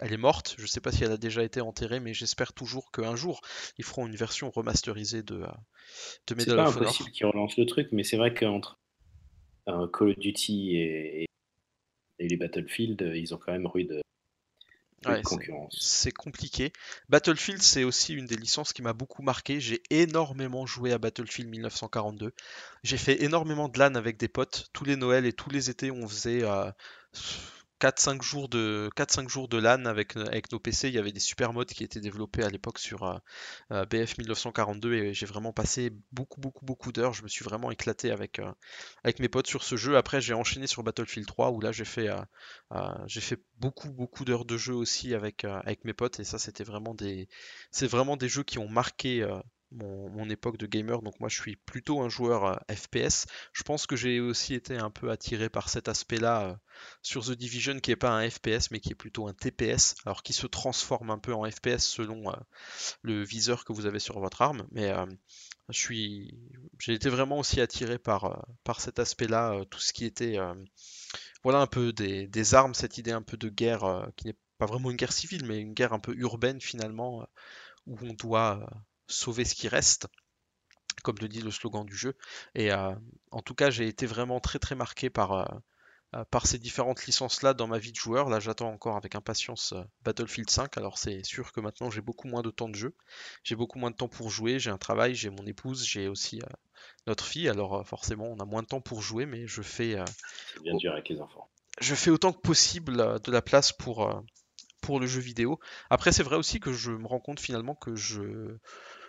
[SPEAKER 1] Elle est morte. Je sais pas si elle a déjà été enterrée, mais j'espère toujours qu'un jour, ils feront une version remasterisée de, euh, de Medal
[SPEAKER 2] pas
[SPEAKER 1] of Honor.
[SPEAKER 2] impossible qu'ils relancent le truc, mais c'est vrai qu'entre euh, Call of Duty et, et- les Battlefield, ils ont quand même eu de, eu de
[SPEAKER 1] Ouais, c'est-
[SPEAKER 2] concurrence.
[SPEAKER 1] C'est compliqué. Battlefield, c'est aussi une des licences qui m'a beaucoup marqué. J'ai énormément joué à Battlefield 1942. J'ai fait énormément de LAN avec des potes. Tous les Noëls et tous les étés, on faisait euh, 4-5 jours de 4-5 jours de LAN avec, avec nos PC. Il y avait des super modes qui étaient développés à l'époque sur euh, euh, BF 1942 et j'ai vraiment passé beaucoup, beaucoup, beaucoup d'heures. Je me suis vraiment éclaté avec, euh, mes potes sur ce jeu. Après, j'ai enchaîné sur Battlefield 3 où là, j'ai fait, beaucoup, beaucoup d'heures de jeu aussi avec, avec mes potes et ça, c'était vraiment des, c'est vraiment des jeux qui ont marqué mon, époque de gamer. Donc moi, je suis plutôt un joueur euh, FPS. Je pense que j'ai aussi été un peu attiré par cet aspect-là euh, sur The Division, qui est pas un FPS, mais qui est plutôt un TPS, alors qui se transforme un peu en FPS selon euh, le viseur que vous avez sur votre arme. Mais j'ai été vraiment aussi attiré par, par cet aspect-là, tout ce qui était, voilà, un peu des, des armes, cette idée un peu de guerre qui n'est pas vraiment une guerre civile, mais une guerre un peu urbaine finalement, où on doit sauver ce qui reste, comme le dit le slogan du jeu. Et euh, en tout cas, j'ai été vraiment très très marqué par, euh, euh, par ces différentes licences-là dans ma vie de joueur. Là, j'attends encore avec impatience Battlefield 5. Alors, c'est sûr que maintenant, j'ai beaucoup moins de temps de jeu. J'ai beaucoup moins de temps pour jouer. J'ai un travail, j'ai mon épouse, j'ai aussi euh, notre fille. Alors, forcément, on a moins de temps pour jouer, mais je fais,
[SPEAKER 2] bien dur avec les enfants.
[SPEAKER 1] je fais autant que possible de la place pour, pour le jeu vidéo. Après, c'est vrai aussi que je me rends compte finalement que je,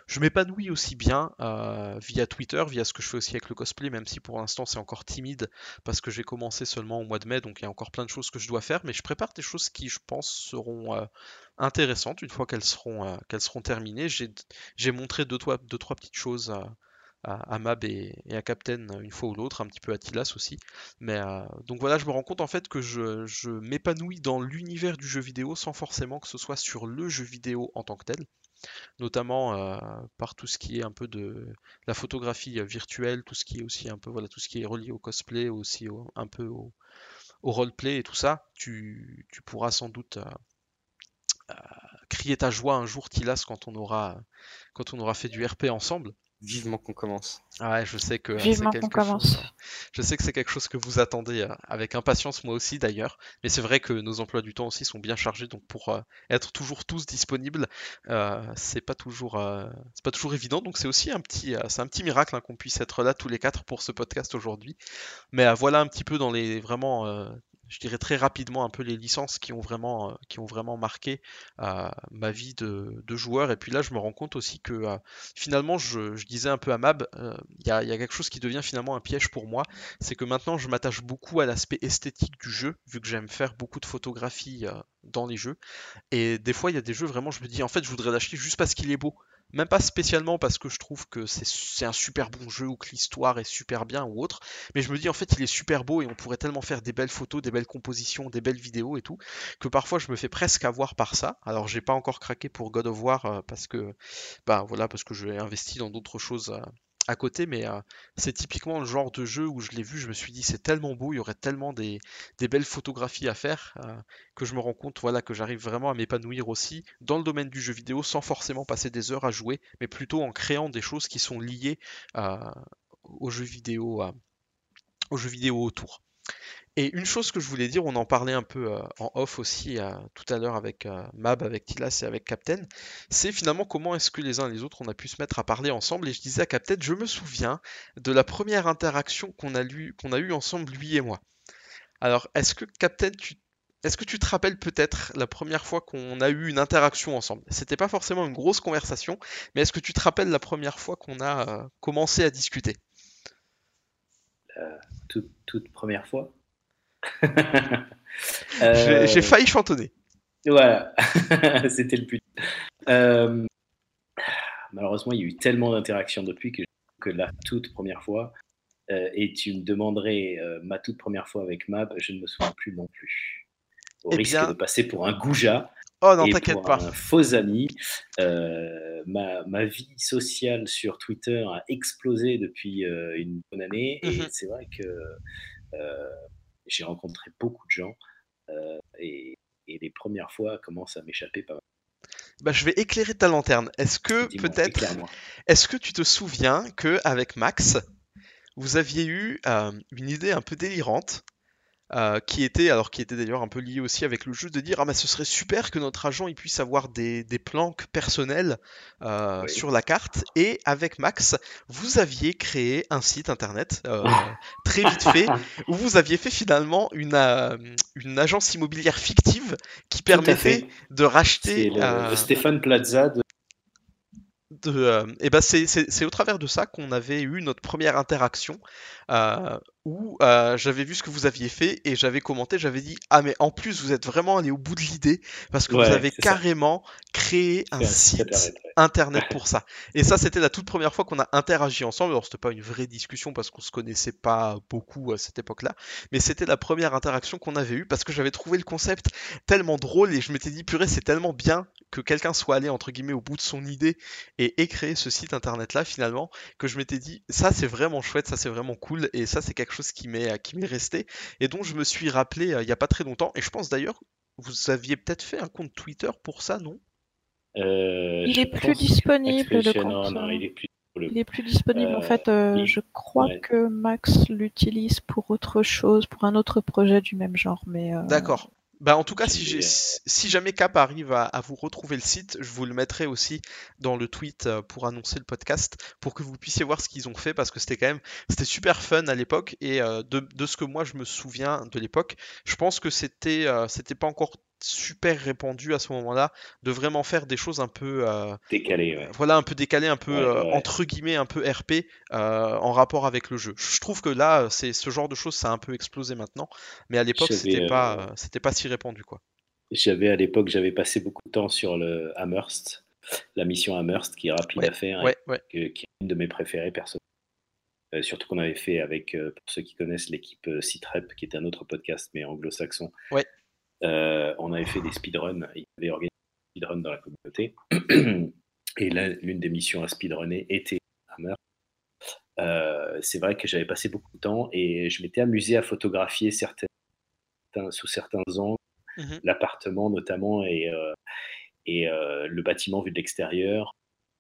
[SPEAKER 1] je m'épanouis aussi bien euh, via Twitter, via ce que je fais aussi avec le cosplay, même si pour l'instant c'est encore timide parce que j'ai commencé seulement au mois de mai, donc il y a encore plein de choses que je dois faire, mais je prépare des choses qui, je pense, seront euh, intéressantes une fois qu'elles seront, euh, terminées. J'ai, montré deux, trois, deux, trois petites choses à, Mab et, à Captain une fois ou l'autre, un petit peu à Tilas aussi. Mais donc voilà, je me rends compte en fait que je m'épanouis dans l'univers du jeu vidéo sans forcément que ce soit sur le jeu vidéo en tant que tel notamment euh, par tout ce qui est un peu de la photographie euh, virtuelle, tout ce qui est aussi un peu voilà tout ce qui est relié au cosplay, aussi au- un peu au, roleplay et tout ça. Tu, pourras sans doute euh, crier ta joie un jour, Tilas, quand on aura quand on aura fait du RP ensemble.
[SPEAKER 3] Vivement qu'on commence.
[SPEAKER 1] Ouais, je sais que
[SPEAKER 4] Vivement
[SPEAKER 1] c'est
[SPEAKER 4] qu'on
[SPEAKER 1] quelque
[SPEAKER 4] commence.
[SPEAKER 1] chose. Je sais que c'est quelque chose que vous attendez euh, avec impatience, moi aussi d'ailleurs. Mais c'est vrai que nos emplois du temps aussi sont bien chargés, donc pour euh, être toujours tous disponibles, euh, c'est pas toujours, euh, c'est pas toujours évident. Donc c'est aussi un petit, euh, c'est un petit miracle hein, qu'on puisse être là tous les quatre pour ce podcast aujourd'hui. Mais euh, voilà un petit peu dans les vraiment, euh, je dirais très rapidement un peu les licences qui ont vraiment, euh, marqué euh, ma vie de, joueur. Et puis là, je me rends compte aussi que euh, finalement, je, disais un peu à Mab, il y, a, y a quelque chose qui devient finalement un piège pour moi, c'est que maintenant je m'attache beaucoup à l'aspect esthétique du jeu, vu que j'aime faire beaucoup de photographie euh, dans les jeux. Et des fois, il y a des jeux vraiment, je me dis, en fait, je voudrais l'acheter juste parce qu'il est beau. Même pas spécialement parce que je trouve que c'est un super bon jeu ou que l'histoire est super bien ou autre, mais je me dis en fait il est super beau et on pourrait tellement faire des belles photos, des belles compositions, des belles vidéos et tout, que parfois je me fais presque avoir par ça. Alors j'ai pas encore craqué pour God of War euh, parce que bah voilà parce que j'ai investi dans d'autres choses euh, à côté, mais euh, c'est typiquement le genre de jeu où je l'ai vu, je me suis dit c'est tellement beau, il y aurait tellement des, belles photographies à faire euh, que je me rends compte voilà que j'arrive vraiment à m'épanouir aussi dans le domaine du jeu vidéo sans forcément passer des heures à jouer, mais plutôt en créant des choses qui sont liées euh, aux jeux vidéo, aux jeux vidéo autour. Et une chose que je voulais dire, on en parlait un peu euh, en off aussi euh, tout à l'heure avec euh, Mab, avec Tilas et avec Captain, c'est finalement comment est-ce que les uns et les autres on a pu se mettre à parler ensemble. Et je disais à Captain, je me souviens de la première interaction qu'on a, qu'on a eue ensemble, lui et moi. Alors, est-ce que Captain, est-ce que tu te rappelles peut-être la première fois qu'on a eu une interaction ensemble? C'était pas forcément une grosse conversation, mais est-ce que tu te rappelles la première fois qu'on a commencé à discuter?
[SPEAKER 2] Toute, toute première fois.
[SPEAKER 1] J'ai j'ai
[SPEAKER 2] Euh,
[SPEAKER 1] failli chantonner.
[SPEAKER 2] Voilà, c'était le but. Euh, malheureusement, il y a eu tellement d'interactions depuis que, que la toute première fois, euh, et tu me demanderais euh, ma toute première fois avec Mab, je ne me souviens plus non plus. Au
[SPEAKER 1] Eh
[SPEAKER 2] risque
[SPEAKER 1] bien,
[SPEAKER 2] de passer pour un goujat
[SPEAKER 1] oh non, t'inquiète pas.
[SPEAKER 2] un faux ami, euh, ma, ma vie sociale sur Twitter a explosé depuis euh, une bonne année, et
[SPEAKER 1] Mhm.
[SPEAKER 2] c'est vrai que euh, j'ai rencontré beaucoup de gens, et, et les premières fois commencent à m'échapper pas mal.
[SPEAKER 1] Bah, je vais éclairer ta lanterne. Est-ce que peut-être, est-ce que tu te souviens que avec Max, vous aviez eu une idée un peu délirante euh, qui était, alors qui était d'ailleurs un peu liée aussi avec le jeu, de dire ah mais ce serait super que notre agent il puisse avoir des, des planques personnelles euh,
[SPEAKER 2] Oui.
[SPEAKER 1] sur la carte. Et avec Max, vous aviez créé un site internet euh, très vite fait où vous aviez fait finalement une, une agence immobilière fictive qui permettait de racheter.
[SPEAKER 2] le, le Stéphane Plaza de
[SPEAKER 1] euh, et ben c'est, au travers de ça qu'on avait eu notre première interaction euh, où euh, j'avais vu ce que vous aviez fait et j'avais commenté, j'avais dit ah mais en plus vous êtes vraiment allé au bout de l'idée parce que vous avez
[SPEAKER 2] ça.
[SPEAKER 1] carrément créé un
[SPEAKER 2] site
[SPEAKER 1] site
[SPEAKER 2] internet. ouais.
[SPEAKER 1] internet pour ça. Et ça c'était la toute première fois qu'on a interagi ensemble. Alors c'était pas une vraie discussion parce qu'on se connaissait pas beaucoup à cette époque-là, mais c'était la première interaction qu'on avait eue parce que j'avais trouvé le concept tellement drôle et je m'étais dit purée c'est tellement bien que quelqu'un soit allé entre guillemets au bout de son idée et ait créé ce site internet là finalement que je m'étais dit ça c'est vraiment chouette, ça c'est vraiment cool et ça c'est quelque chose qui m'est qui m'est resté et dont je me suis rappelé euh, il y a pas très longtemps et je pense d'ailleurs vous aviez peut-être fait un compte Twitter pour ça, non?
[SPEAKER 2] Euh,
[SPEAKER 4] Il
[SPEAKER 2] je
[SPEAKER 4] est plus disponible, le
[SPEAKER 2] non,
[SPEAKER 4] compte,
[SPEAKER 2] non,
[SPEAKER 4] euh,
[SPEAKER 2] il est plus le-
[SPEAKER 4] Il est plus disponible en
[SPEAKER 2] Euh,
[SPEAKER 4] fait. euh,
[SPEAKER 2] il-
[SPEAKER 4] je crois
[SPEAKER 2] ouais.
[SPEAKER 4] que Max l'utilise pour autre chose, pour un autre projet du même genre, mais euh,
[SPEAKER 1] D'accord. Bah en tout cas,
[SPEAKER 2] Qui
[SPEAKER 1] si,
[SPEAKER 2] euh,
[SPEAKER 1] si jamais Cap arrive à, à vous retrouver le site, je vous le mettrai aussi dans le tweet euh, pour annoncer le podcast, pour que vous puissiez voir ce qu'ils ont fait, parce que c'était quand même, c'était super fun à l'époque, et euh, de, de ce que moi je me souviens de l'époque, je pense que c'était euh, c'était pas encore super répandu à ce moment-là, de vraiment faire des choses un peu, euh,
[SPEAKER 2] décalé. Ouais.
[SPEAKER 1] voilà, un peu décalées, un peu,
[SPEAKER 2] Ouais,
[SPEAKER 1] euh,
[SPEAKER 2] ouais.
[SPEAKER 1] entre guillemets, un peu RP, euh, en rapport avec le jeu. Je trouve que là, c'est ce genre de choses, ça a un peu explosé maintenant, mais à l'époque, c'était pas, c'était pas si répandu, quoi.
[SPEAKER 2] J'avais à l'époque, j'avais passé beaucoup de temps sur le Amherst, la mission Amherst qui est rapide à faire qui est une de mes préférées personnellement. Euh, surtout qu'on avait fait avec, euh, pour ceux qui connaissent l'équipe Citrep, qui était un autre podcast mais anglo-saxon.
[SPEAKER 1] Ouais.
[SPEAKER 2] Euh, on avait fait des speedruns. Il avait organisé des speedruns dans la communauté. Et l'une des missions à speedrunner était. Euh, c'est vrai que j'avais passé beaucoup de temps et je m'étais amusé à photographier certains, sous certains angles
[SPEAKER 1] Mhm.
[SPEAKER 2] l'appartement notamment et, euh, et euh, le bâtiment vu de l'extérieur.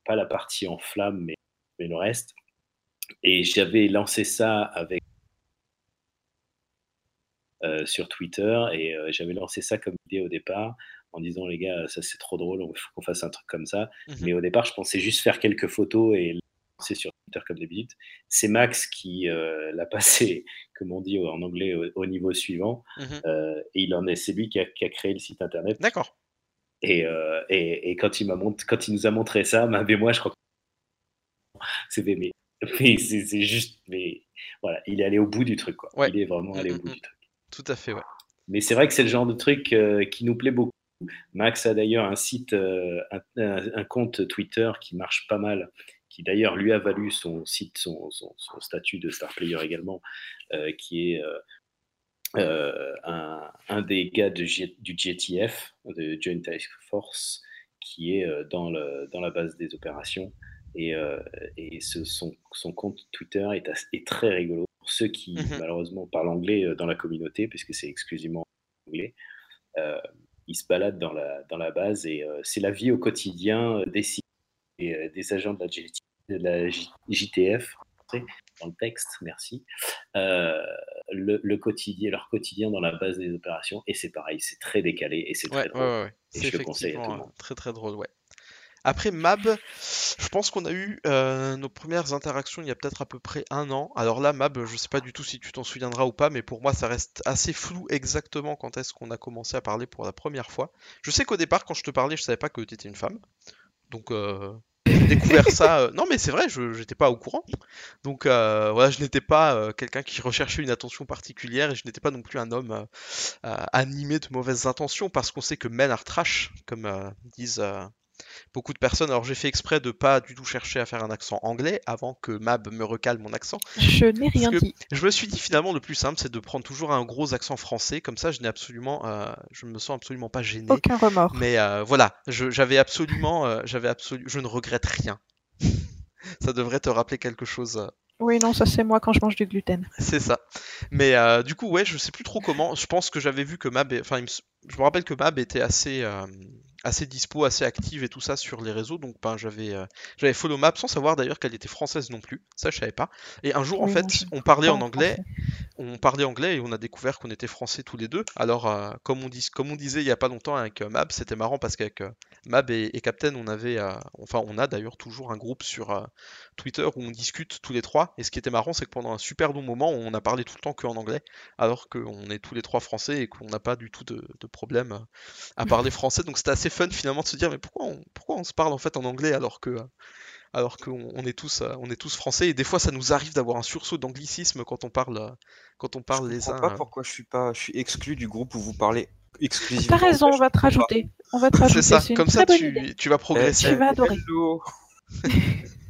[SPEAKER 2] Pas la partie en flammes, mais, mais le reste. Et j'avais lancé ça avec sur Twitter et euh, j'avais lancé ça comme idée au départ en disant les gars ça c'est trop drôle, il faut qu'on fasse un truc comme ça.
[SPEAKER 1] Mhm.
[SPEAKER 2] Mais au départ je pensais juste faire quelques photos et lancer sur Twitter comme d'habitude. C'est Max qui euh, l'a passé, comme on dit en anglais, au, au niveau suivant. Euh, et il en est, c'est lui qui a, qui a créé le site internet.
[SPEAKER 1] D'accord.
[SPEAKER 2] Et, euh, et, et quand, il m'a mont- quand il nous a montré ça, Mab et moi, je crois que c'était mais, mais c'est juste, mais voilà, il est allé au bout du truc, quoi.
[SPEAKER 1] Ouais.
[SPEAKER 2] Il est vraiment allé
[SPEAKER 1] Mm,
[SPEAKER 2] au bout du truc.
[SPEAKER 1] Tout à fait, ouais.
[SPEAKER 2] Mais c'est vrai que c'est le genre de truc euh, qui nous plaît beaucoup. Max a d'ailleurs un site, euh, un, compte Twitter qui marche pas mal, qui d'ailleurs lui a valu son site, son, statut de star player également, euh, qui est un, des gars du GTF, de Joint Task Force, qui est dans, la base des opérations. Et, son, compte Twitter est très rigolo. Ceux qui
[SPEAKER 1] Mhm.
[SPEAKER 2] malheureusement parlent anglais euh, dans la communauté, puisque c'est exclusivement anglais, euh, il se balade dans la, dans la base et euh, c'est la vie au quotidien des, et, des agents de la, G- de la JTF, dans le texte, merci. Euh, le, le quotidien, leur quotidien dans la base des opérations, et c'est pareil, c'est très décalé et c'est très
[SPEAKER 1] Ouais, ouais,
[SPEAKER 2] drôle.
[SPEAKER 1] ouais, ouais.
[SPEAKER 2] Et
[SPEAKER 1] C'est
[SPEAKER 2] je le conseille à tout le monde.
[SPEAKER 1] très très drôle, ouais. Après Mab, je pense qu'on a eu euh, nos premières interactions il y a peut-être à peu près un an. Alors là, Mab, je sais pas du tout si tu t'en souviendras ou pas, mais pour moi, ça reste assez flou exactement quand est-ce qu'on a commencé à parler pour la première fois. Je sais qu'au départ, quand je te parlais, je savais pas que tu étais une femme. Donc, euh, j'ai découvert ça. euh, Non, mais c'est vrai, je j'étais pas au courant. Donc, voilà, je n'étais pas quelqu'un qui recherchait une attention particulière et je n'étais pas non plus un homme animé de mauvaises intentions parce qu'on sait que men are trash, comme disent beaucoup de personnes. Alors j'ai fait exprès de pas du tout chercher à faire un accent anglais avant que Mab me recale mon accent.
[SPEAKER 4] Je n'ai rien dit.
[SPEAKER 1] je me suis dit finalement le plus simple c'est de prendre toujours un gros accent français, comme ça je n'ai absolument, euh, je me sens absolument pas gêné.
[SPEAKER 4] Aucun remords.
[SPEAKER 1] Mais euh, voilà, je- j'avais absolument, euh, j'avais absolu, je ne regrette rien. ça devrait te rappeler quelque chose.
[SPEAKER 4] Oui, non, ça c'est moi quand je mange du gluten.
[SPEAKER 1] c'est ça. Mais euh, du coup, ouais, je sais plus trop comment. Je pense que j'avais vu que Mab, enfin, me je me rappelle que Mab était assez, euh, assez dispo, assez active et tout ça sur les réseaux. Donc, ben, j'avais, euh, j'avais follow Mab sans savoir d'ailleurs qu'elle était française non plus. Ça, je savais pas. Et un jour, en fait, on parlait en anglais. On parlait anglais et on a découvert qu'on était français tous les deux. Alors, euh, comme, on dis- comme on disait il y a pas longtemps avec euh, Mab, c'était marrant parce qu'avec euh, Mab et, et Captain, on avait, enfin, on a d'ailleurs toujours un groupe sur Twitter où on discute tous les trois. Et ce qui était marrant, c'est que pendant un super long moment, on a parlé tout le temps qu'en anglais, alors qu'on est tous les trois français et qu'on n'a pas du tout de, de problème à parler français. Donc c'était assez fun finalement de se dire, mais pourquoi on, pourquoi on se parle en fait en anglais alors que, alors qu'on on est tous, on est tous français? Et des fois, ça nous arrive d'avoir un sursaut d'anglicisme quand on parle, quand on parle
[SPEAKER 3] je
[SPEAKER 1] les uns.
[SPEAKER 3] pas
[SPEAKER 1] euh,
[SPEAKER 3] pourquoi je suis pas, je suis exclu du groupe où vous parlez exclusivement.
[SPEAKER 4] T'as raison, on va te rajouter. On va te
[SPEAKER 1] C'est
[SPEAKER 4] rajouter.
[SPEAKER 1] ça,
[SPEAKER 4] C'est une
[SPEAKER 1] comme ça tu, tu vas progresser.
[SPEAKER 4] Tu vas adorer.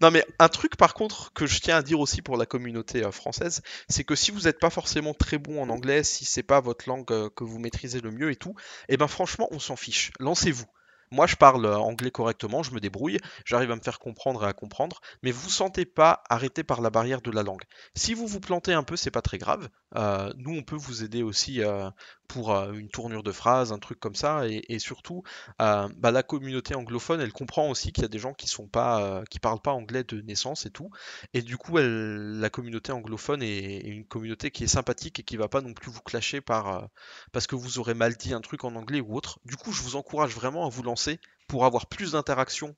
[SPEAKER 1] Non mais un truc par contre que je tiens à dire aussi pour la communauté euh, française, c'est que si vous n'êtes pas forcément très bon en anglais, si c'est pas votre langue euh, que vous maîtrisez le mieux et tout, et ben franchement on s'en fiche. Lancez-vous. Moi je parle euh, anglais correctement, je me débrouille, j'arrive à me faire comprendre et à comprendre, mais vous sentez pas arrêté par la barrière de la langue. Si vous vous plantez un peu, c'est pas très grave. Nous on peut vous aider aussi pour euh, une tournure de phrase, un truc comme ça, et, surtout euh, bah, la communauté anglophone, elle comprend aussi qu'il y a des gens qui sont pas, euh, qui parlent pas anglais de naissance et tout, et du coup, la communauté anglophone est, une communauté qui est sympathique et qui va pas non plus vous clasher par parce que vous aurez mal dit un truc en anglais ou autre. Du coup, je vous encourage vraiment à vous lancer pour avoir plus d'interactions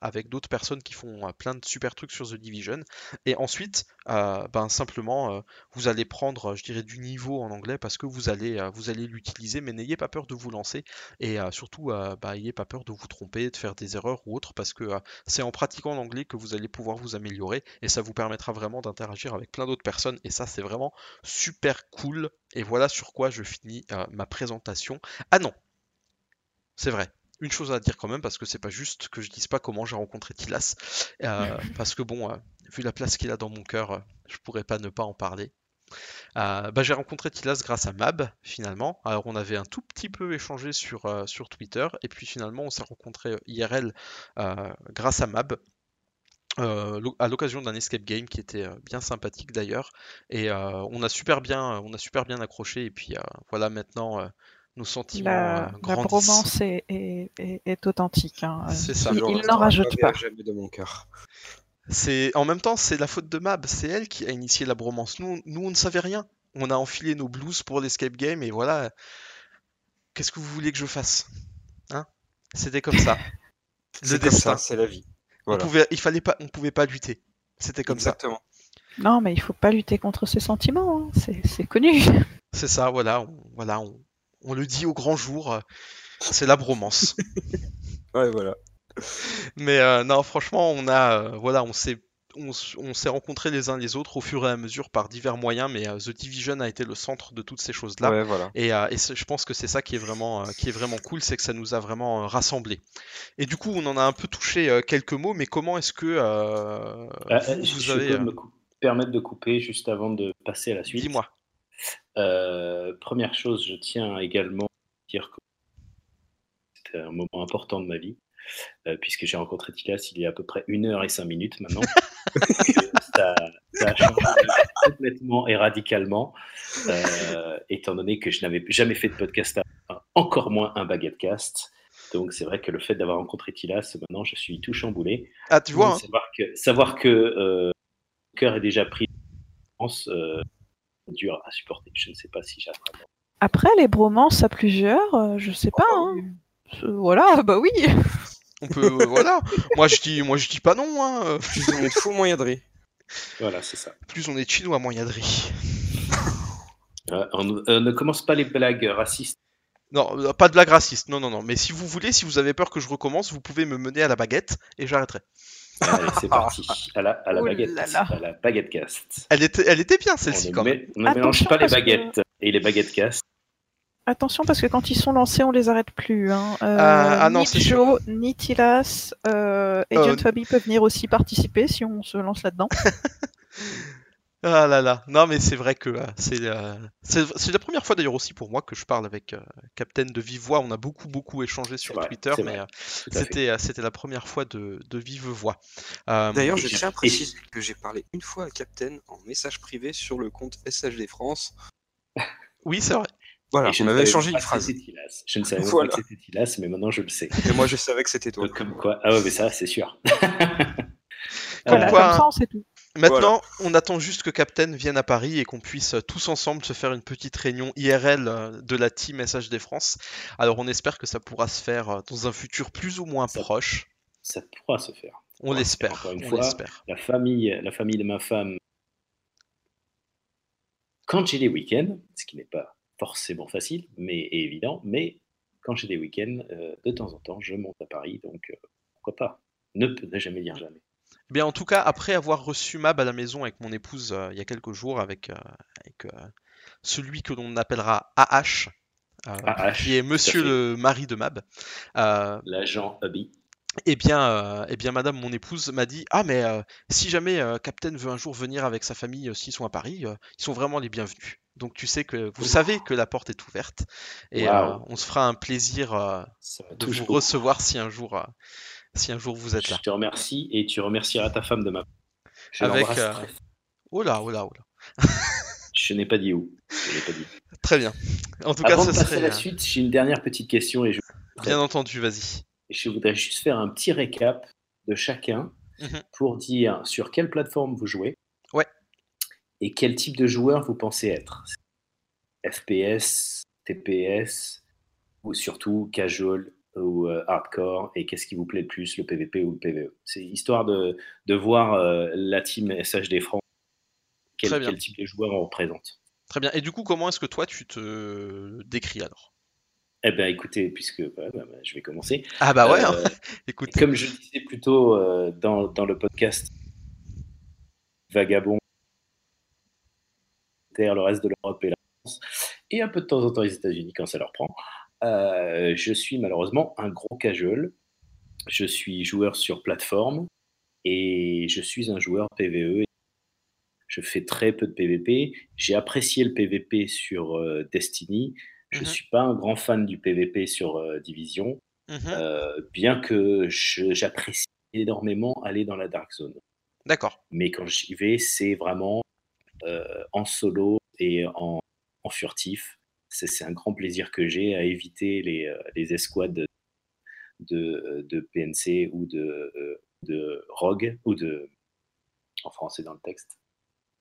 [SPEAKER 1] avec d'autres personnes qui font euh, plein de super trucs sur The Division. Et ensuite, euh, ben simplement, euh, vous allez prendre, je dirais, du niveau en anglais parce que vous allez, euh, l'utiliser, mais n'ayez pas peur de vous lancer et euh, surtout, euh, bah, ayez pas peur de vous tromper, de faire des erreurs ou autre parce que euh, c'est en pratiquant l'anglais que vous allez pouvoir vous améliorer et ça vous permettra vraiment d'interagir avec plein d'autres personnes et ça, c'est vraiment super cool. Et voilà sur quoi je finis euh, ma présentation. Ah non, c'est vrai. Une chose à dire quand même, parce que c'est pas juste que je dise pas comment j'ai rencontré Tilas. Euh, parce que bon, euh, vu la place qu'il a dans mon cœur, euh, je pourrais pas ne pas en parler. Bah, j'ai rencontré Tilas grâce à Mab, finalement. Alors, on avait un tout petit peu échangé sur, sur Twitter, et puis finalement, on s'est rencontré IRL grâce à Mab. euh, à l'occasion d'un escape game qui était bien sympathique d'ailleurs et euh, on a super bien on a super bien accroché et puis euh, voilà maintenant nos sentiments
[SPEAKER 4] La,
[SPEAKER 1] euh,
[SPEAKER 4] la bromance est, est- est- est authentique. hein.
[SPEAKER 1] C'est ça.
[SPEAKER 4] Il, n'en rajoute pas.
[SPEAKER 3] à jamais de mon cœur.
[SPEAKER 1] C'est en même temps, c'est la faute de Mab. C'est elle qui a initié la bromance. Nous, nous, on ne savait rien. On a enfilé nos blues pour l'escape game et voilà. Qu'est-ce que vous voulez que je fasse Hein? C'était comme ça. Le destin.
[SPEAKER 3] ça, c'est la vie.
[SPEAKER 1] On pouvait, il fallait pas, on pouvait pas lutter. C'était comme ça.
[SPEAKER 3] Exactement.
[SPEAKER 4] Non, mais il faut pas lutter contre ses sentiments, hein. c'est c'est connu.
[SPEAKER 1] C'est ça, voilà. On, voilà, on, on le dit au grand jour. euh, C'est la bromance.
[SPEAKER 3] Ouais, voilà.
[SPEAKER 1] Mais euh, non, franchement, on a, euh, voilà, on s'est, on, s'est rencontrés les uns les autres au fur et à mesure par divers moyens, mais euh, The Division a été le centre de toutes ces choses-là.
[SPEAKER 3] Ouais, voilà.
[SPEAKER 1] Et, euh, je pense que c'est ça qui est vraiment, euh, qui est vraiment cool, c'est que ça nous a vraiment euh, rassemblés. Et du coup, on en a un peu touché euh, quelques mots, mais comment est-ce que vous,
[SPEAKER 2] je,
[SPEAKER 1] vous
[SPEAKER 2] je
[SPEAKER 1] avez,
[SPEAKER 2] peux
[SPEAKER 1] euh,
[SPEAKER 2] me cou- permettre de couper juste avant de passer à la suite.
[SPEAKER 1] dis-moi.
[SPEAKER 2] Euh, première chose, je tiens également à dire que c'était un moment important de ma vie, euh, puisque j'ai rencontré Tilas il y a à peu près une heure et cinq minutes maintenant. ça, ça a changé complètement et radicalement, euh, étant donné que je n'avais jamais fait de podcast, avant, encore moins un baguette cast. Donc c'est vrai que le fait d'avoir rencontré Tilas, maintenant je suis tout chamboulé.
[SPEAKER 1] Ah, tu vois, hein,
[SPEAKER 2] savoir que, savoir que euh, le cœur est déjà pris en France, euh, dur à supporter. Je ne sais pas si j'arrive.
[SPEAKER 4] Après, les bromances à plusieurs, euh, je sais pas. hein. Euh, Voilà, bah oui.
[SPEAKER 1] on peut, euh, voilà. Moi, je dis, moi, je dis pas non. Hein.
[SPEAKER 3] Plus on est fou, moins il y a de riz.
[SPEAKER 2] Voilà, c'est ça.
[SPEAKER 1] Plus on est chinois, moins il y a de riz.
[SPEAKER 2] Euh, on, euh, ne commence pas les blagues racistes.
[SPEAKER 1] Non, pas de blague raciste. Non, non, non. Mais si vous voulez, si vous avez peur que je recommence, vous pouvez me mener à la baguette et j'arrêterai.
[SPEAKER 2] Allez, c'est parti. À la, à la
[SPEAKER 4] Oh
[SPEAKER 2] baguette,
[SPEAKER 4] là là.
[SPEAKER 2] à la baguette cast.
[SPEAKER 1] Elle était, elle était bien celle-ci quand même.
[SPEAKER 2] on ne mélange
[SPEAKER 4] Attention,
[SPEAKER 2] pas les
[SPEAKER 4] parce que-
[SPEAKER 2] baguettes et les baguettes cast.
[SPEAKER 4] Attention parce que quand ils sont lancés, on les arrête plus. Hein. Euh,
[SPEAKER 1] Ah, ah non,
[SPEAKER 4] ni Joe, ni Tilas, euh, Agent
[SPEAKER 1] Euh,
[SPEAKER 4] Fabi peuvent venir aussi participer si on se lance là-dedans.
[SPEAKER 1] Ah là là. Non, mais c'est vrai que euh, c'est, euh, c'est, c'est la première fois d'ailleurs aussi pour moi que je parle avec euh, Captain de vive voix. On a beaucoup, beaucoup échangé sur
[SPEAKER 2] vrai,
[SPEAKER 1] Twitter, mais euh, c'était, c'était la première fois de, de vive voix. Euh,
[SPEAKER 3] D'ailleurs, je tiens à préciser que j'ai parlé une fois à Captain en message privé sur le compte SHD France.
[SPEAKER 1] oui, c'est vrai.
[SPEAKER 3] Voilà,
[SPEAKER 2] je
[SPEAKER 3] on avait échangé une phrase.
[SPEAKER 2] Je ne savais
[SPEAKER 3] Voilà.
[SPEAKER 2] pas que c'était Tilas, mais maintenant je le sais.
[SPEAKER 3] Et moi, je savais que c'était toi.
[SPEAKER 2] Donc, comme quoi. Ah ouais, mais ça, c'est sûr.
[SPEAKER 1] Comme
[SPEAKER 4] Voilà,
[SPEAKER 1] quoi,
[SPEAKER 4] comme ça, on sait tout.
[SPEAKER 1] Maintenant, on attend juste que Captain vienne à Paris et qu'on puisse euh, tous ensemble se faire une petite réunion IRL euh, de la team SHD France. Alors, on espère que ça pourra se faire euh, dans un futur plus ou moins
[SPEAKER 2] Ça-
[SPEAKER 1] proche.
[SPEAKER 2] Ça pourra se faire.
[SPEAKER 1] On
[SPEAKER 2] Ouais,
[SPEAKER 1] l'espère.
[SPEAKER 2] encore une
[SPEAKER 1] On
[SPEAKER 2] fois,
[SPEAKER 1] l'espère.
[SPEAKER 2] la famille, la famille de ma femme, quand j'ai des week-ends, ce qui n'est pas forcément facile, mais est évident, mais quand j'ai des week-ends, euh, de temps en temps, je monte à Paris, donc euh, pourquoi pas? Ne, ne jamais dire jamais.
[SPEAKER 1] Eh Bien, en tout cas, après avoir reçu Mab à la maison avec mon épouse euh, il y a quelques jours, avec, euh, avec euh, celui que l'on appellera AH, qui est monsieur le mari de Mab,
[SPEAKER 2] L'agent Hubby.
[SPEAKER 1] eh bien, eh bien, madame, mon épouse m'a dit Ah, mais si jamais Captain veut un jour venir avec sa famille, s'ils sont à Paris, ils sont vraiment les bienvenus. Donc, tu sais que vous savez que la porte est ouverte et euh, on se fera un plaisir euh, de vous
[SPEAKER 2] beaucoup.
[SPEAKER 1] recevoir si un jour, euh, si un jour vous êtes là.
[SPEAKER 2] Je te remercie et tu remercieras ta femme de ma Je
[SPEAKER 1] Avec, euh. Oh là, oh là, oh là.
[SPEAKER 2] Je n'ai pas dit où. Je l'ai pas dit.
[SPEAKER 1] Très bien. En tout
[SPEAKER 2] Avant
[SPEAKER 1] cas,
[SPEAKER 2] de
[SPEAKER 1] ce
[SPEAKER 2] passer
[SPEAKER 1] serait
[SPEAKER 2] à la
[SPEAKER 1] euh,
[SPEAKER 2] suite, j'ai une dernière petite question et je,
[SPEAKER 1] bien entendu, vas-y.
[SPEAKER 2] je voudrais juste faire un petit récap de chacun
[SPEAKER 1] Mhm.
[SPEAKER 2] pour dire sur quelle plateforme vous jouez.
[SPEAKER 1] Ouais.
[SPEAKER 2] Et quel type de joueur vous pensez être. FPS, TPS, ou surtout casual ou euh, hardcore, et qu'est-ce qui vous plaît le plus, le PVP ou le PVE. C'est histoire de, de voir euh, la team SHD France, quel, type de joueur on représente.
[SPEAKER 1] Très bien. Et du coup, comment est-ce que toi, tu te décris alors?
[SPEAKER 2] Eh bien, écoutez, puisque bah, bah, je vais commencer.
[SPEAKER 1] Ah bah ouais, hein.
[SPEAKER 2] Euh,
[SPEAKER 1] écoute.
[SPEAKER 2] Comme je le disais plus tôt euh, dans, dans le podcast Vagabond, le reste de l'Europe et la France, et un peu de temps en temps les États-Unis quand ça leur prend, euh, je suis malheureusement un gros casual. Je suis joueur sur plateforme et je suis un joueur PVE. Je fais très peu de PVP. J'ai apprécié le PVP sur euh, Destiny. Je ne
[SPEAKER 1] Mhm.
[SPEAKER 2] suis pas un grand fan du PVP sur euh, Division.
[SPEAKER 1] Mhm.
[SPEAKER 2] Bien que j'apprécie énormément aller dans la Dark Zone.
[SPEAKER 1] D'accord.
[SPEAKER 2] Mais quand j'y vais, c'est vraiment en solo et en, en furtif. C'est un grand plaisir que j'ai à éviter les, euh, les escouades de, PNC ou de, euh, de Rogue ou de en français dans le texte.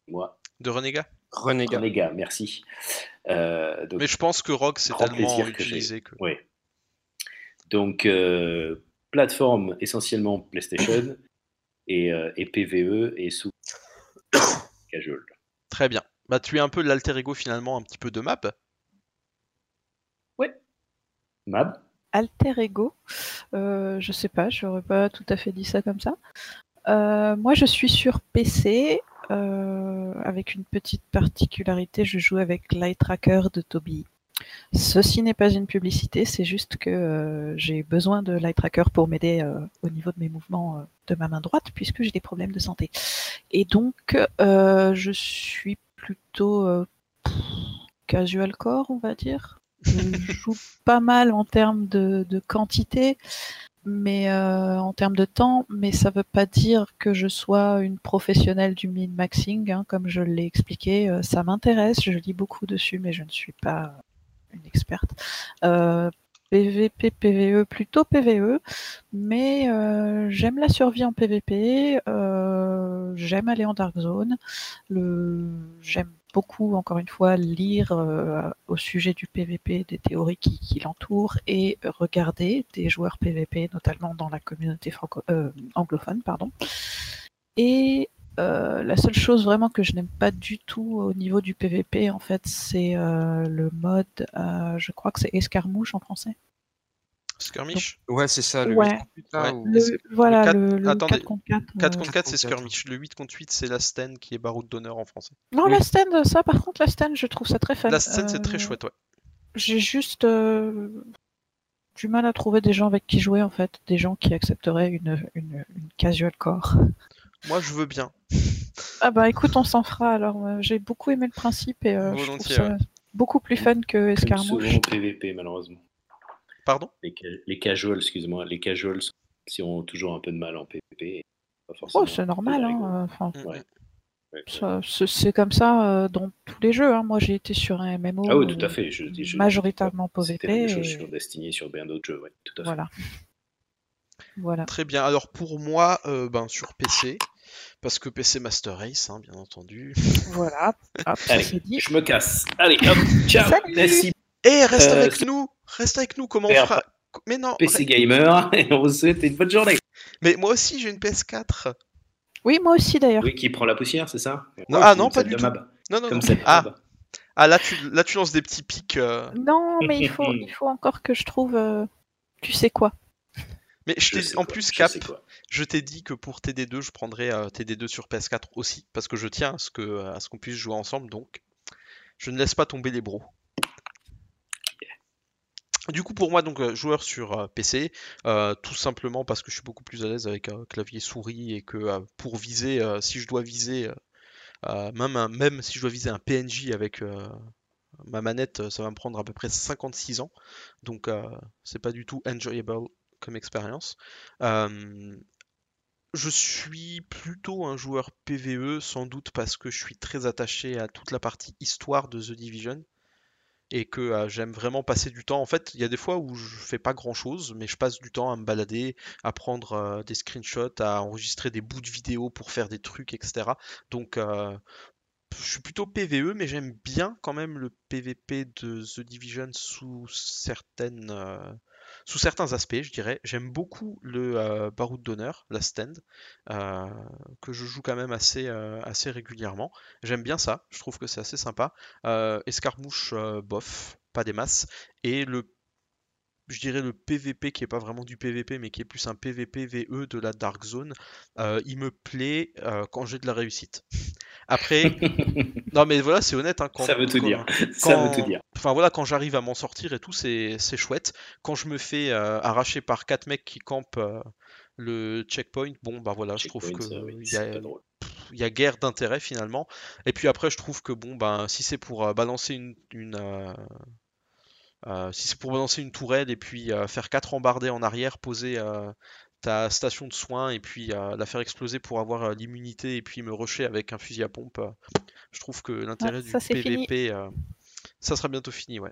[SPEAKER 2] Moi,
[SPEAKER 1] De Renégat
[SPEAKER 3] Renégat.
[SPEAKER 2] Renégat, merci. Euh, donc,
[SPEAKER 1] Mais je pense que Rogue c'est
[SPEAKER 2] Grand
[SPEAKER 1] tellement
[SPEAKER 2] plaisir que j'ai.
[SPEAKER 1] utilisé que.
[SPEAKER 2] Oui. Donc, euh, plateforme essentiellement PlayStation et, euh, et PVE et sous casual.
[SPEAKER 1] Très bien. Bah, tu es un peu l'alter ego finalement, un petit peu de map.
[SPEAKER 4] Alter Ego, euh, je sais pas, j'aurais pas tout à fait dit ça comme ça. Euh, moi, je suis sur PC euh, avec une petite particularité. Je joue avec Light Tracker de Toby. Ceci n'est pas une publicité, c'est juste que euh, j'ai besoin de Light Tracker pour m'aider au niveau de mes mouvements de ma main droite, puisque j'ai des problèmes de santé. Et donc, je suis plutôt casual core, on va dire. Je joue pas mal en termes de, quantité, mais euh, en termes de temps, mais ça veut pas dire que je sois une professionnelle du min-maxing, hein, comme je l'ai expliqué. Euh, ça m'intéresse, je lis beaucoup dessus, mais je ne suis pas une experte. Euh, PVP, PVE, plutôt PVE, mais euh, j'aime la survie en PVP, euh, j'aime aller en Dark Zone, j'aime beaucoup, encore une fois, lire euh, au sujet du PVP des théories qui, l'entourent et regarder des joueurs PVP, notamment dans la communauté anglophone. Pardon. Et euh, la seule chose vraiment que je n'aime pas du tout au niveau du PVP, en fait, c'est euh, le mode, euh, je crois que c'est escarmouche en français.
[SPEAKER 1] Skirmish
[SPEAKER 3] Ouais, c'est ça, le
[SPEAKER 4] Ouais.
[SPEAKER 3] 8 contre 8, là,
[SPEAKER 1] Ouais.
[SPEAKER 3] ou-
[SPEAKER 4] Le, voilà,
[SPEAKER 1] quatre-
[SPEAKER 4] le, le
[SPEAKER 1] attendez,
[SPEAKER 4] 4 contre 4.
[SPEAKER 1] 4
[SPEAKER 4] euh,
[SPEAKER 1] contre 4 c'est. Skirmish. Le 8 contre 8 c'est la stand qui est baroud d'honneur en français.
[SPEAKER 4] Non,
[SPEAKER 3] Oui.
[SPEAKER 4] la stand, ça par contre, la stand, je trouve ça très fun.
[SPEAKER 1] La stand c'est très chouette, ouais.
[SPEAKER 4] J'ai juste euh, du mal à trouver des gens avec qui jouer en fait, des gens qui accepteraient une, une, une casual core.
[SPEAKER 1] Moi je veux bien.
[SPEAKER 4] Ah bah écoute, on s'en fera alors. euh, J'ai beaucoup aimé le principe et euh, je trouve
[SPEAKER 1] Volontiers,
[SPEAKER 4] ça beaucoup plus fun que Escarmouche.
[SPEAKER 2] souvent PVP, malheureusement.
[SPEAKER 1] Pardon?
[SPEAKER 2] Les, ca- les casuals, excuse-moi, les casuals si ont toujours un peu de mal en PVP. Pas forcément
[SPEAKER 4] Oh, c'est normal, hein. euh, Enfin,
[SPEAKER 2] Ouais. Ouais.
[SPEAKER 4] ça- c'est comme ça euh, dans tous les jeux. hein. Moi, j'ai été sur un MMO.
[SPEAKER 2] Ah oui, tout à fait. Je,
[SPEAKER 4] majoritairement PVP.
[SPEAKER 2] sur Destiny, sur bien d'autres jeux, ouais, tout à fait.
[SPEAKER 4] Voilà. Voilà.
[SPEAKER 1] Très bien. Alors pour moi, euh, ben, sur PC, parce que PC Master Race, hein, bien entendu.
[SPEAKER 4] Voilà. Hop,
[SPEAKER 2] Allez,
[SPEAKER 4] dit.
[SPEAKER 2] je me casse. Allez, hop, ciao.
[SPEAKER 4] Salut.
[SPEAKER 2] Merci,
[SPEAKER 1] Eh, reste
[SPEAKER 2] Euh,
[SPEAKER 1] avec nous Reste avec nous, comment on fera Mais non
[SPEAKER 2] PC Gamer, et on vous souhaite une bonne journée.
[SPEAKER 1] Mais moi aussi j'ai une PS4
[SPEAKER 4] Oui, moi aussi d'ailleurs.
[SPEAKER 2] Oui, qui prend la poussière, c'est ça?
[SPEAKER 1] Non, ah non, pas du
[SPEAKER 2] de
[SPEAKER 1] tout.
[SPEAKER 2] Mab.
[SPEAKER 1] Non, non,
[SPEAKER 2] Comme
[SPEAKER 1] non. Ah, ah là, tu, là tu lances des petits pics. euh.
[SPEAKER 4] Non, mais il faut, il faut encore que je trouve. euh, tu sais quoi
[SPEAKER 1] Mais je
[SPEAKER 2] Je
[SPEAKER 1] t'ai
[SPEAKER 2] sais
[SPEAKER 1] en
[SPEAKER 2] quoi,
[SPEAKER 1] plus,
[SPEAKER 2] je
[SPEAKER 1] Cap,
[SPEAKER 2] sais quoi.
[SPEAKER 1] Je t'ai dit que pour TD2, je prendrais euh, TD2 sur PS4 aussi, parce que je tiens à ce qu'on puisse jouer ensemble, donc je ne laisse pas tomber les bros. Du coup, pour moi, donc euh, joueur sur euh, PC, euh, tout simplement parce que je suis beaucoup plus à l'aise avec un clavier souris et que euh, pour viser, euh, si je dois viser, euh, euh, même, un- même si je dois viser un PNJ avec euh, ma manette, euh, ça va me prendre à peu près 56 ans, donc euh, c'est pas du tout enjoyable comme expérience. Je suis plutôt un joueur PVE, sans doute parce que je suis très attaché à toute la partie histoire de The Division et que euh, j'aime vraiment passer du temps. En fait, il y a des fois où je fais pas grand chose, mais je passe du temps à me balader, à prendre euh, des screenshots, à enregistrer des bouts de vidéo pour faire des trucs, etc. Donc, euh, je suis plutôt PVE, mais j'aime bien quand même le PVP de The Division sous certaines, sous certains aspects, je dirais. J'aime beaucoup le euh, Baroud d'honneur, la stand, euh, que je joue quand même assez, euh, assez régulièrement. J'aime bien ça, je trouve que c'est assez sympa. Escarmouche, bof, pas des masses. Et le je dirais le PVP qui est pas vraiment du PVP mais qui est plus un PVP VE de la Dark Zone, euh, il me plaît euh, quand j'ai de la réussite. Après, non mais voilà, c'est honnête. hein, quand,
[SPEAKER 2] Ça veut tout
[SPEAKER 1] quand-
[SPEAKER 2] dire. Ça veut tout dire.
[SPEAKER 1] Enfin voilà, quand j'arrive à m'en sortir et tout, c'est chouette. Quand je me fais euh, arracher par quatre mecs qui campent le checkpoint, bon bah voilà, je trouve que
[SPEAKER 2] oui,
[SPEAKER 1] y a, il y a guère d'intérêt finalement. Et puis après, je trouve que bon, ben, si c'est pour euh, balancer une, une, euh, si c'est pour balancer une tourelle et puis euh, faire quatre embardées en arrière, poser euh, ta station de soins et puis euh, la faire exploser pour avoir euh, l'immunité et puis me rusher avec un fusil à pompe, euh, je trouve que l'intérêt du. PVP, euh, ça sera bientôt fini, ouais.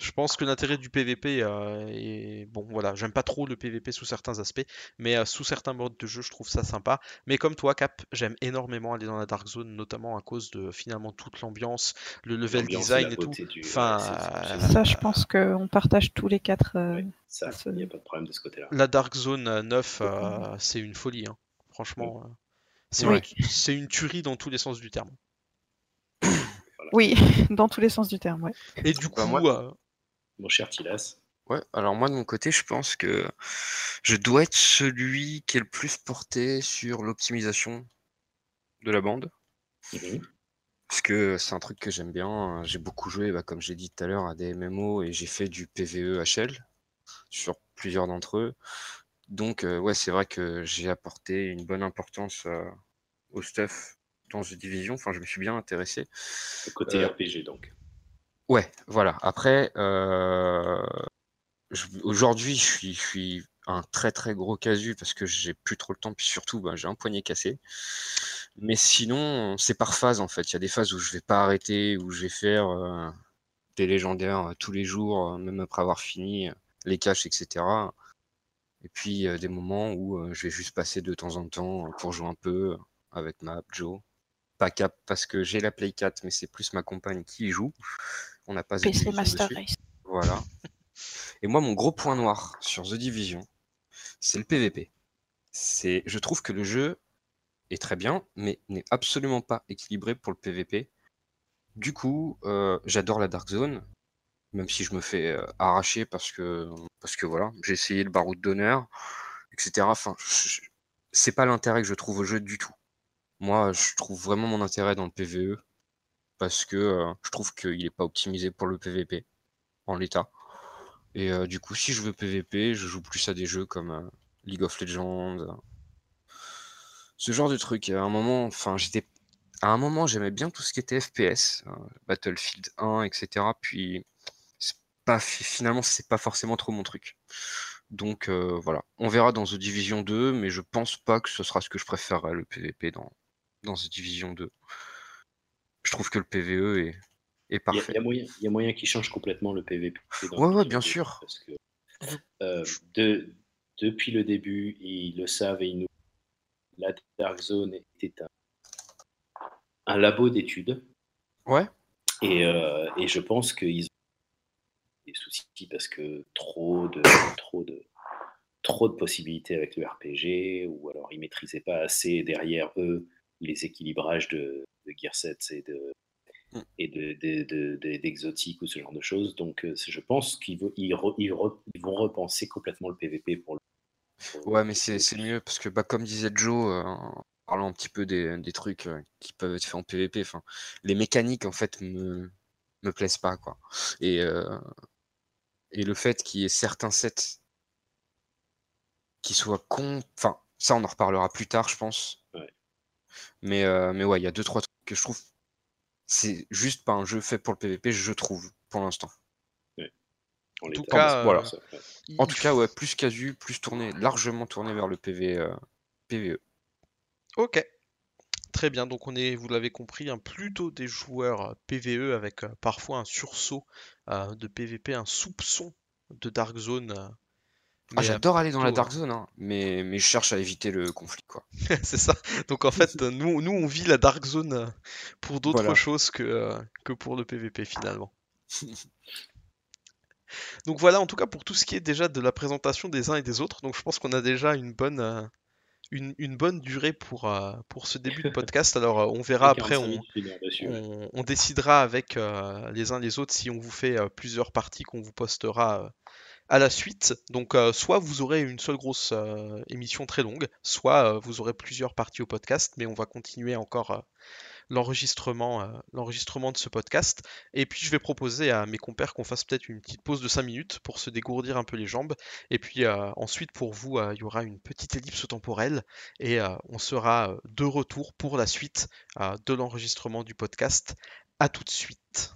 [SPEAKER 1] Je pense que l'intérêt du PVP euh, est bon. Voilà, j'aime pas trop le PVP sous certains aspects, mais euh, sous certains modes de jeu, je trouve ça sympa. Mais comme toi, Cap, j'aime énormément aller dans la Dark Zone, notamment à cause de finalement toute l'ambiance, le level design
[SPEAKER 2] la
[SPEAKER 1] et tout.
[SPEAKER 2] beauté du-
[SPEAKER 1] Enfin,
[SPEAKER 2] ouais, c'est-
[SPEAKER 1] euh,
[SPEAKER 2] c'est-
[SPEAKER 4] Ça, je pense qu'on partage tous les quatre. euh,
[SPEAKER 2] Ouais, ça,
[SPEAKER 4] ce-
[SPEAKER 2] il n'y a pas de problème de ce côté-là.
[SPEAKER 1] La Dark Zone euh, 9, euh, c'est une folie, hein. franchement. euh, c'est
[SPEAKER 3] Ouais.
[SPEAKER 1] une- c'est une tuerie dans tous les sens du terme.
[SPEAKER 4] Oui, dans tous les sens du terme, ouais.
[SPEAKER 1] Et du coup,
[SPEAKER 3] Bah, moi-
[SPEAKER 1] euh,
[SPEAKER 2] Mon cher Tilas.
[SPEAKER 3] Ouais, alors moi de mon côté, je pense que je dois être celui qui est le plus porté sur l'optimisation de la bande.
[SPEAKER 2] Mhm.
[SPEAKER 3] Parce que c'est un truc que j'aime bien. J'ai beaucoup joué, bah, comme j'ai dit tout à l'heure, à des MMO et j'ai fait du PVE HL sur plusieurs d'entre eux. Donc, euh, ouais, c'est vrai que j'ai apporté une bonne importance euh, au stuff dans The Division. Enfin, je me suis bien intéressé.
[SPEAKER 2] Le côté
[SPEAKER 3] Euh,
[SPEAKER 2] RPG, donc.
[SPEAKER 3] Ouais, voilà. Après, euh, aujourd'hui, je suis, un très très gros casu parce que j'ai plus trop le temps, puis surtout, bah, j'ai un poignet cassé. Mais sinon, c'est par phase en fait. Il y a des phases où je vais pas arrêter, où je vais faire euh, des légendaires euh, tous les jours, même après avoir fini les caches, etc. Et puis des moments où je vais juste passer de temps en temps pour jouer un peu avec ma Joe. Pas cap parce que j'ai la Play 4, mais c'est plus ma compagne qui y joue. On n'a pas
[SPEAKER 4] PC Master
[SPEAKER 3] dessus.
[SPEAKER 4] Race.
[SPEAKER 3] Voilà. Et moi, mon gros point noir sur The Division, c'est le PVP. C'est, je trouve que le jeu est très bien, mais n'est absolument pas équilibré pour le PVP. Du coup, euh, j'adore la Dark Zone, même si je me fais euh, arracher parce que, parce que voilà, j'ai essayé le baroud d'honneur, etc. Enfin, c'est pas l'intérêt que je trouve au jeu du tout. Moi, je trouve vraiment mon intérêt dans le PVE parce que euh, je trouve qu'il n'est pas optimisé pour le PVP en l'état. Et euh, du coup, si je veux PVP, je joue plus à des jeux comme euh, League of Legends, ce genre de truc. À un moment, enfin, j'étais, à un moment, j'aimais bien tout ce qui était FPS, euh, Battlefield 1, etc. Puis, pas fi- finalement, c'est pas forcément trop mon truc. Donc voilà, on verra dans The Division 2, mais je pense pas que ce sera ce que je préférerais le PVP dans dans The Division 2. Je trouve que le PVE est, parfait.
[SPEAKER 2] il y a moyen, il y a moyen qu'ils changent complètement le PVP.
[SPEAKER 3] Ouais, ouais, bien sûr.
[SPEAKER 2] Parce que, euh, de- depuis le début, ils le savent et ils nous. La Dark Zone était un, un labo d'études.
[SPEAKER 3] Ouais.
[SPEAKER 2] Et, euh, et je pense qu'ils ont des soucis parce que trop de, trop de, trop de possibilités avec le RPG, ou alors ils maîtrisaient pas assez derrière eux les équilibrages de, de Gear 7 et de
[SPEAKER 3] Mm.
[SPEAKER 2] et de, de- de- de- d'exotiques ou ce genre de choses. Donc euh, je pense qu'ils vont, ils ils ils vont repenser complètement le PVP pour le.
[SPEAKER 3] Ouais, mais c'est mieux parce que, bah, comme disait Joe, euh, en parlant un petit peu des, des trucs euh, qui peuvent être faits en PVP, enfin, les mécaniques en fait me, me plaisent pas, quoi. Et, euh, et le fait qu'il y ait certains sets qui soient con, enfin, ça on en reparlera plus tard, je pense.
[SPEAKER 2] Ouais.
[SPEAKER 3] Mais, mais ouais, il y a deux, trois trucs que je trouve, c'est juste pas un jeu fait pour le PVP, je trouve, pour l'instant.
[SPEAKER 2] en
[SPEAKER 1] En tout cas,
[SPEAKER 3] voilà.
[SPEAKER 1] euh.
[SPEAKER 3] En tout cas, ouais, plus casu, plus tourné, largement tourné vers le PV, euh, PVE.
[SPEAKER 1] Ok. Très bien, donc on est, vous l'avez compris, hein, plutôt des joueurs euh, PVE avec euh, parfois un sursaut euh, de PVP, un soupçon de Dark Zone.
[SPEAKER 3] Ah, j'adore aller dans la Dark Zone, hein, mais, mais je cherche à éviter le conflit, quoi.
[SPEAKER 1] c'est ça. Donc en fait, nous, nous on vit la Dark Zone euh, pour d'autres
[SPEAKER 3] Voilà.
[SPEAKER 1] choses que, euh, que pour le PVP finalement. Donc voilà, en tout cas pour tout ce qui est déjà de la présentation des uns et des autres. Donc je pense qu'on a déjà une bonne, euh, une, une bonne durée pour, euh, pour ce début de podcast. Alors euh, on verra après,
[SPEAKER 2] 45
[SPEAKER 1] on, on, on décidera avec euh, les uns les autres si on vous fait plusieurs parties qu'on vous postera à la suite. Donc euh, soit vous aurez une seule grosse euh, émission très longue, soit euh, vous aurez plusieurs parties au podcast, mais on va continuer encore l'enregistrement l'enregistrement de ce podcast. Et puis je vais proposer à mes compères qu'on fasse peut-être une petite pause de 5 minutes pour se dégourdir un peu les jambes. Et puis ensuite pour vous, il y aura une petite ellipse temporelle et on sera de retour pour la suite de l'enregistrement du podcast. À tout de suite.